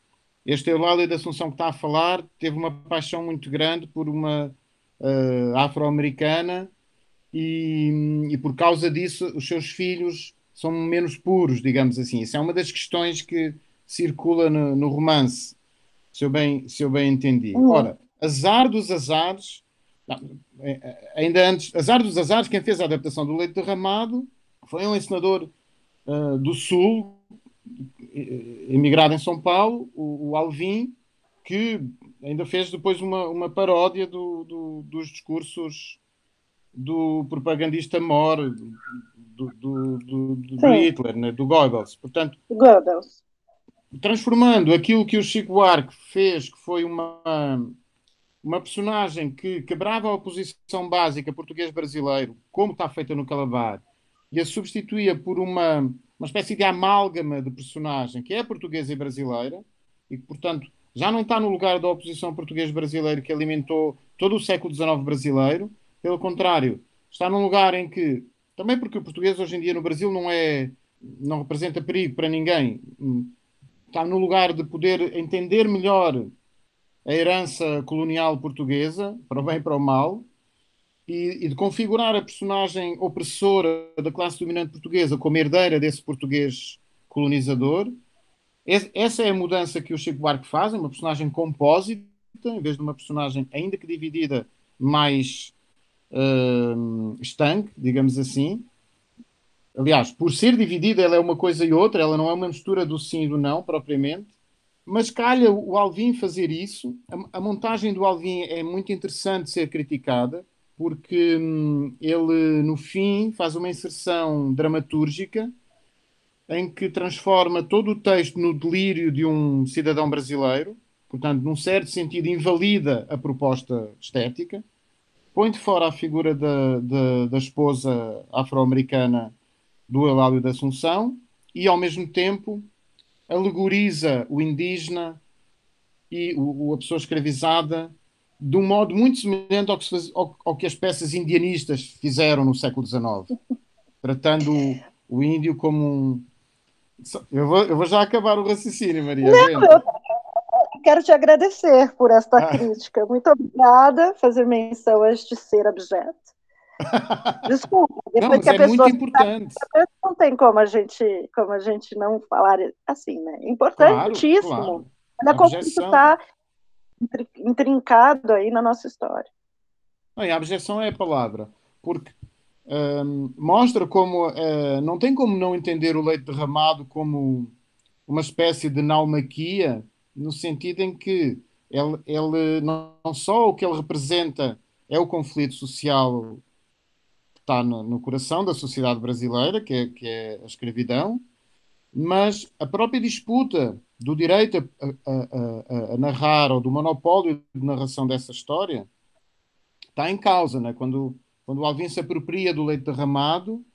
Este Eulália da Assunção que está a falar teve uma paixão muito grande por uma uh, afro-americana e, e por causa disso os seus filhos são menos puros, digamos assim. Isso é uma das questões que circula no, no romance, se eu bem, se eu bem entendi. Uhum. Ora, azar dos azares, não, é, é, ainda antes, azar dos azares, quem fez a adaptação do Leite Derramado foi um ensinador uh, do Sul, emigrado em São Paulo, o, o, Alvim, que ainda fez depois uma, uma paródia do, do, dos discursos do propagandista Mor, do, do, do, Hitler, né? do Goebbels. Portanto, Goebbels. transformando aquilo que o Chico Buarque fez, que foi uma, uma personagem que quebrava a oposição básica português-brasileiro, como está feita no Calabar, e a substituía por uma, uma espécie de amálgama de personagem que é portuguesa e brasileira, e que, portanto, já não está no lugar da oposição português-brasileiro que alimentou todo o século XIX brasileiro, pelo contrário, está num lugar em que, também porque o português hoje em dia no Brasil não é, não representa perigo para ninguém, está no lugar de poder entender melhor a herança colonial portuguesa, para o bem e para o mal, e, e, de configurar a personagem opressora da classe dominante portuguesa como herdeira desse português colonizador. Essa é a mudança que o Chico Buarque faz, é uma personagem compósita, em vez de uma personagem, ainda que dividida, mais uh, estanque, digamos assim. Aliás, por ser dividida, ela é uma coisa e outra, ela não é uma mistura do sim e do não, propriamente. Mas calha o Alvin fazer isso. A, a montagem do Alvin é muito interessante ser criticada, porque hum, ele, no fim, faz uma inserção dramatúrgica em que transforma todo o texto no delírio de um cidadão brasileiro, portanto, num certo sentido, invalida a proposta estética, põe de fora a figura da, da, da esposa afro-americana do Eulália da Assunção e, ao mesmo tempo, alegoriza o indígena e o, a pessoa escravizada de um modo muito semelhante ao que, faz, ao, ao que as peças indianistas fizeram no século XIX, tratando o, o índio como um. Eu vou, eu vou, já acabar o raciocínio, Maria. Não, eu quero te agradecer por esta ah. crítica. Muito obrigada. Fazer menção a este ser objeto. Desculpa, depois não, que a é pessoa muito importante. não tem como a gente, como a gente não falar assim, né? Importantíssimo. Claro, claro. Como isso está intrincado aí na nossa história. Não, a abjeção é a palavra, porque um, mostra como uh, não tem como não entender o leite derramado como uma espécie de naumaquia, no sentido em que ele, ele não, só o que ele representa é o conflito social que está no, no coração da sociedade brasileira, que é, que é a escravidão, mas a própria disputa do direito a, a, a, a, narrar ou do monopólio de narração dessa história está em causa, né? quando, quando Alvin se apropria do leite derramado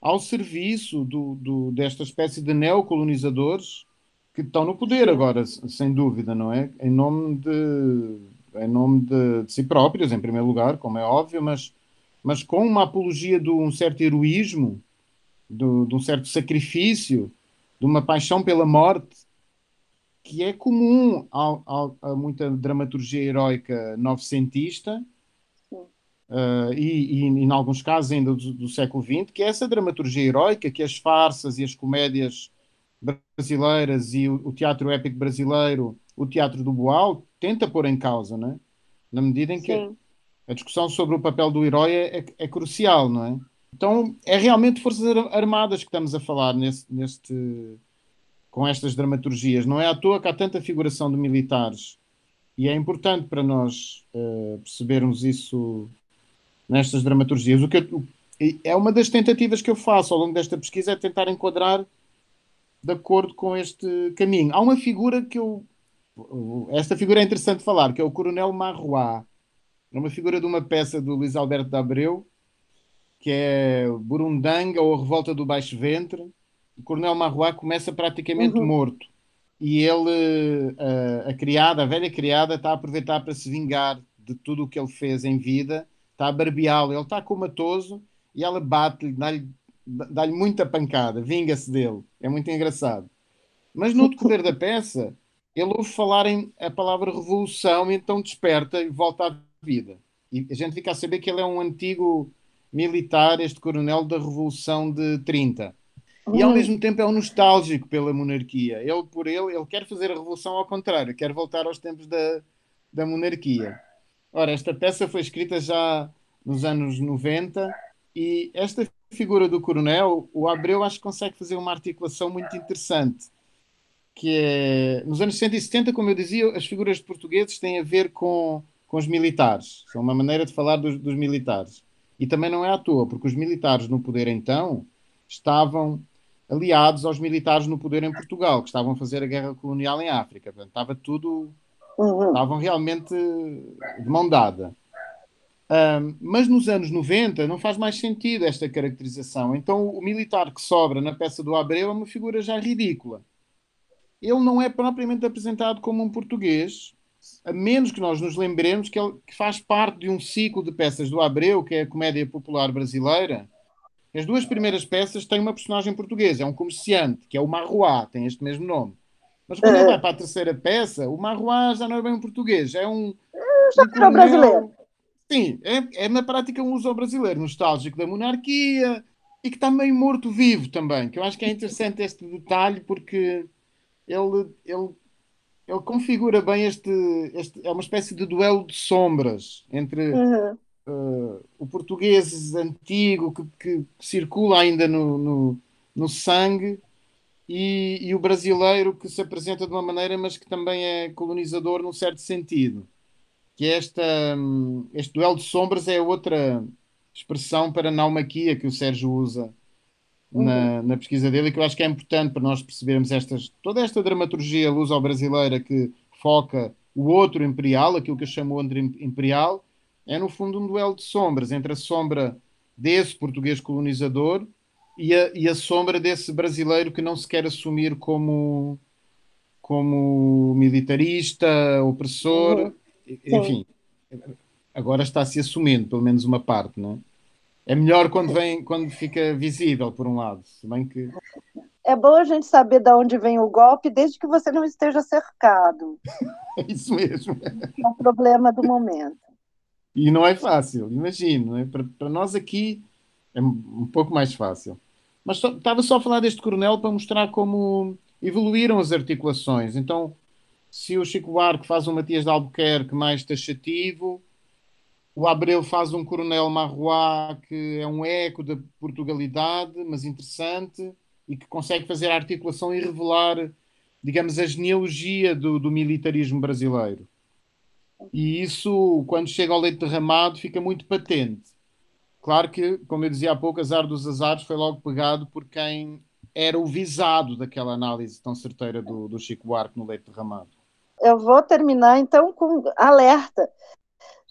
ao serviço do, do, desta espécie de neocolonizadores que estão no poder agora, sem dúvida, não é? Em nome de, em nome de, de si próprios, em primeiro lugar, como é óbvio, mas, mas com uma apologia de um certo heroísmo, de, de um certo sacrifício, de uma paixão pela morte, que é comum a, a muita dramaturgia heroica novecentista, uh, e, e, em alguns casos ainda do, do, século XX, que é essa dramaturgia heroica que as farsas e as comédias brasileiras e o, o teatro épico brasileiro, o teatro do Boal, tenta pôr em causa, não é? na medida em que Sim. a discussão sobre o papel do herói é, é, é, crucial, não é? Então é realmente Forças Armadas que estamos a falar nesse, neste com estas dramaturgias. Não é à toa que há tanta figuração de militares. E é importante para nós uh, percebermos isso nestas dramaturgias. O que eu, é uma das tentativas que eu faço ao longo desta pesquisa é tentar enquadrar de acordo com este caminho. Há uma figura que eu. Esta figura é interessante falar, que é o Coronel Marroá. É uma figura de uma peça do Luís Alberto de Abreu, que é Burundanga ou a Revolta do Baixo Ventre, o Coronel Marroá começa praticamente Uhum. morto. E ele, a, a criada, a velha criada, está a aproveitar para se vingar de tudo o que ele fez em vida, está a barbeá-lo, ele está comatoso e ela bate-lhe, dá-lhe dá-lhe muita pancada, vinga-se dele. É muito engraçado. Mas no decorrer da peça, ele ouve falarem a palavra revolução e então desperta e volta à vida. E a gente fica a saber que ele é um antigo militar, este coronel da Revolução de 30. E ao mesmo tempo é um nostálgico pela monarquia. Ele, por ele, ele quer fazer a revolução ao contrário, quer voltar aos tempos da, da monarquia. Ora, esta peça foi escrita já nos anos 90 e esta figura do coronel, o Abreu acho que consegue fazer uma articulação muito interessante, que é, nos anos 60 e 70, como eu dizia, as figuras de portugueses têm a ver com, com os militares. São uma maneira de falar dos, dos militares. E também não é à toa, porque os militares no poder então estavam aliados aos militares no poder em Portugal, que estavam a fazer a guerra colonial em África. Portanto, estava tudo Uhum. estavam realmente de mão dada. Ahm, mas nos anos 90 não faz mais sentido esta caracterização. Então o militar que sobra na peça do Abreu é uma figura já ridícula. Ele não é propriamente apresentado como um português, a menos que nós nos lembremos que ele que faz parte de um ciclo de peças do Abreu, que é a comédia popular brasileira. As duas primeiras peças têm uma personagem portuguesa, é um comerciante, que é o Marroá, tem este mesmo nome. Mas quando ele vai para a terceira peça, o Marroá já não é bem um português, é um. Já um virou coronel- brasileiro. Sim, é, é na prática um uso brasileiro, nostálgico da monarquia e que está meio morto-vivo também. Que eu acho que é interessante este detalhe porque ele, ele, ele configura bem este, este. É uma espécie de duelo de sombras entre Uhum. eh, o português antigo que, que circula ainda no, no, no sangue e, e o brasileiro que se apresenta de uma maneira, mas que também é colonizador num certo sentido. Que esta, hum, este duelo de sombras é outra expressão para naumaquia que o Sérgio usa na, na pesquisa dele e que eu acho que é importante para nós percebermos estas, toda esta dramaturgia luso-brasileira que foca o outro imperial, aquilo que eu chamo outro imperial, é no fundo um duelo de sombras entre a sombra desse português colonizador e a, e a sombra desse brasileiro que não se quer assumir como, como militarista, opressor, Uhum. enfim. Agora está se assumindo, pelo menos uma parte, não é? É melhor quando vem, quando fica visível, por um lado, se bem que É bom a gente saber de onde vem o golpe, desde que você não esteja cercado. é isso mesmo. É o problema do momento. E não é fácil, imagino. Né? Para nós aqui é um pouco mais fácil. Mas só- estava só a falar deste coronel para mostrar como evoluíram as articulações. Então, se o Chico Buarque faz um Matias de Albuquerque mais taxativo, o Abreu faz um Coronel Marroá que é um eco da Portugalidade, mas interessante, e que consegue fazer a articulação e revelar, digamos, a genealogia do, do militarismo brasileiro. E isso, quando chega ao leite derramado, fica muito patente. Claro que, como eu dizia há pouco, azar dos azares foi logo pegado por quem era o visado daquela análise tão certeira do, do Chico Buarque no leite derramado. Eu vou terminar, então, com alerta.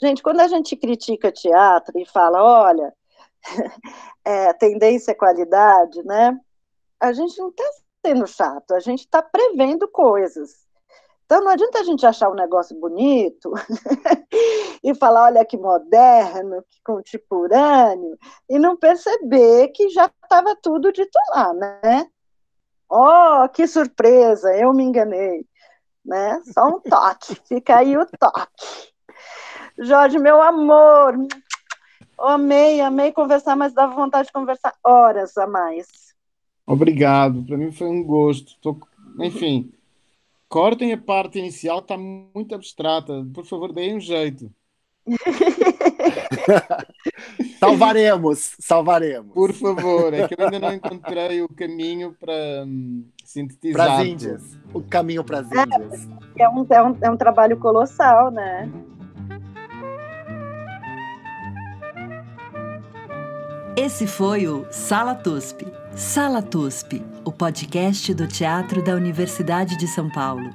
Gente, quando a gente critica teatro e fala, olha, é, tendência é qualidade, né? A gente não está sendo chato, a gente está prevendo coisas. Então não adianta a gente achar um negócio bonito e falar, olha que moderno, que contemporâneo, e não perceber que já estava tudo dito lá, né? Oh, que surpresa, eu me enganei. Né? Só um toque, fica aí o toque. Jorge, meu amor, amei, amei conversar, mas dava vontade de conversar horas a mais. Obrigado, para mim foi um gosto. Tô... Enfim, cortem a parte inicial, está muito abstrata. Por favor, deem um jeito. salvaremos, salvaremos. Por favor, é que eu ainda não encontrei o caminho para hum, sintetizar. Para as Índias. O caminho para as Índias. É um, é, um, é um trabalho colossal, né? Esse foi o Sala TUSP. Sala TUSP, o podcast do Teatro da Universidade de São Paulo.